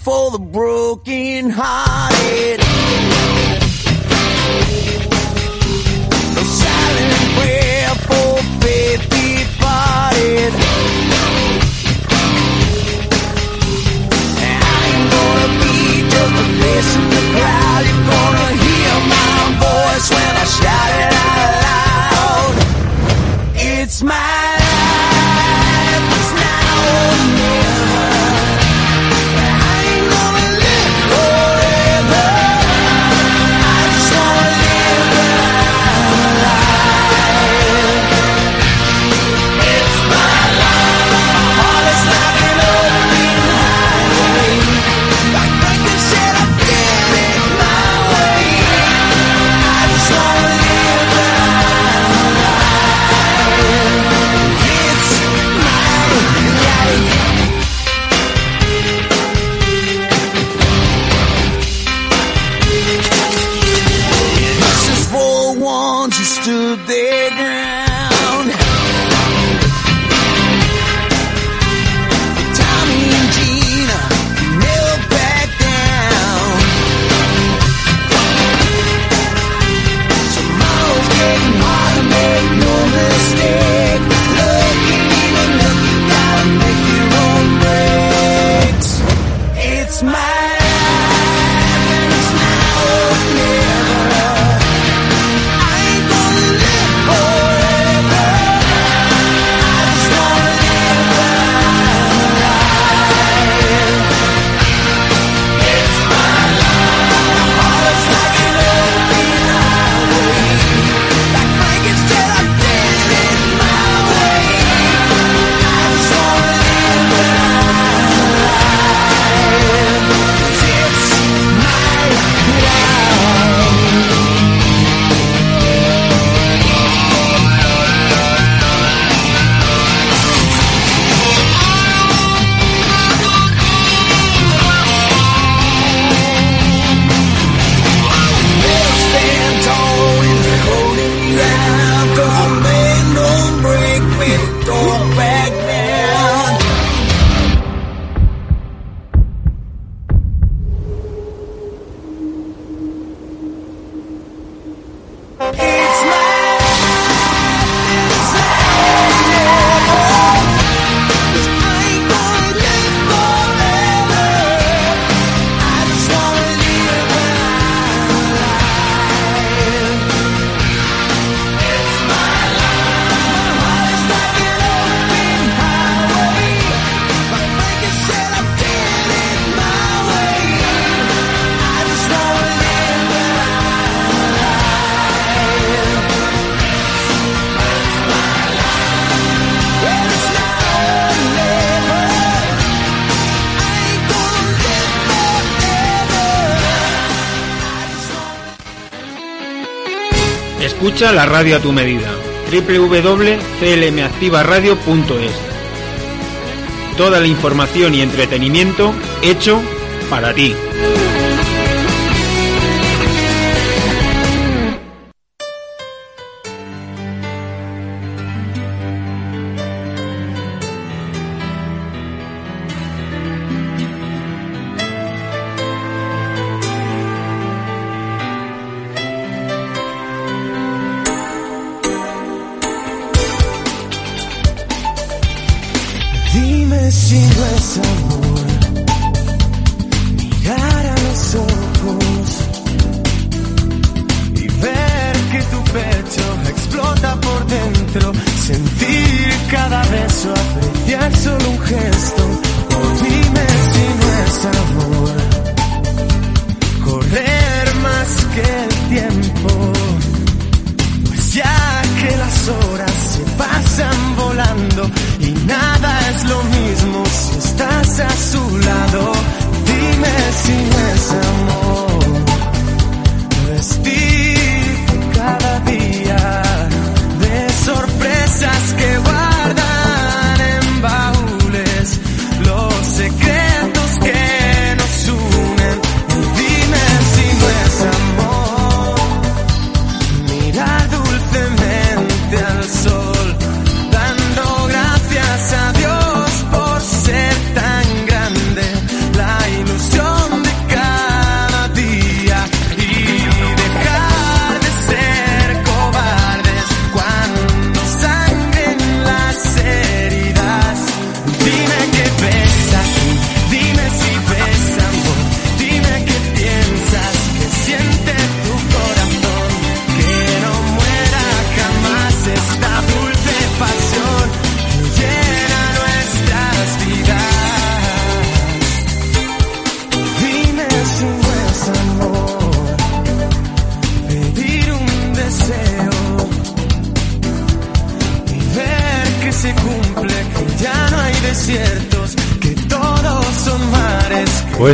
for the broken hearted. A silent prayer for faith departed. I ain't gonna be just face in the crowd. You're gonna hear my voice when I shout it La radio a tu medida. www.clmactivaradio.es. Toda la información y entretenimiento hecho para ti.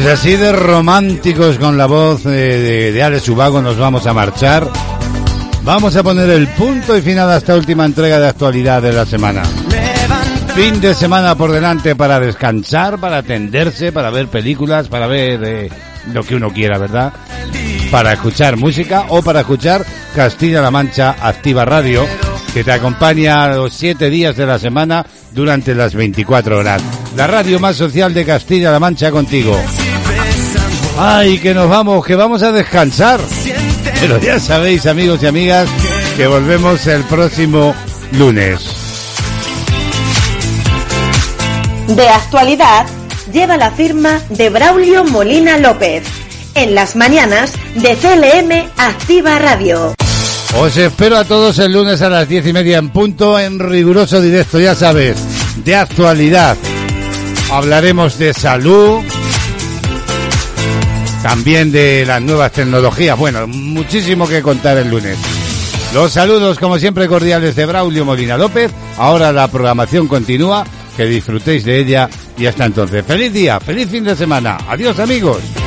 Pues así de románticos con la voz de, de, de Alex Ubago nos vamos a marchar. Vamos a poner el punto y final a esta última entrega de actualidad de la semana. Fin de semana por delante para descansar, para atenderse, para ver películas, para ver eh, lo que uno quiera, ¿verdad? Para escuchar música o para escuchar Castilla-La Mancha Activa Radio, que te acompaña los siete días de la semana durante las 24 horas. La radio más social de Castilla-La Mancha contigo. Ay, que nos vamos, que vamos a descansar. Pero ya sabéis, amigos y amigas, que volvemos el próximo lunes. De actualidad, lleva la firma de Braulio Molina López. En las mañanas de CLM Activa Radio. Os espero a todos el lunes a las diez y media en punto en riguroso directo, ya sabes, de actualidad. Hablaremos de salud también de las nuevas tecnologías. Bueno, muchísimo que contar el lunes. Los saludos, como siempre, cordiales de Braulio Molina López. Ahora la programación continúa. Que disfrutéis de ella y hasta entonces. Feliz día, feliz fin de semana. Adiós amigos.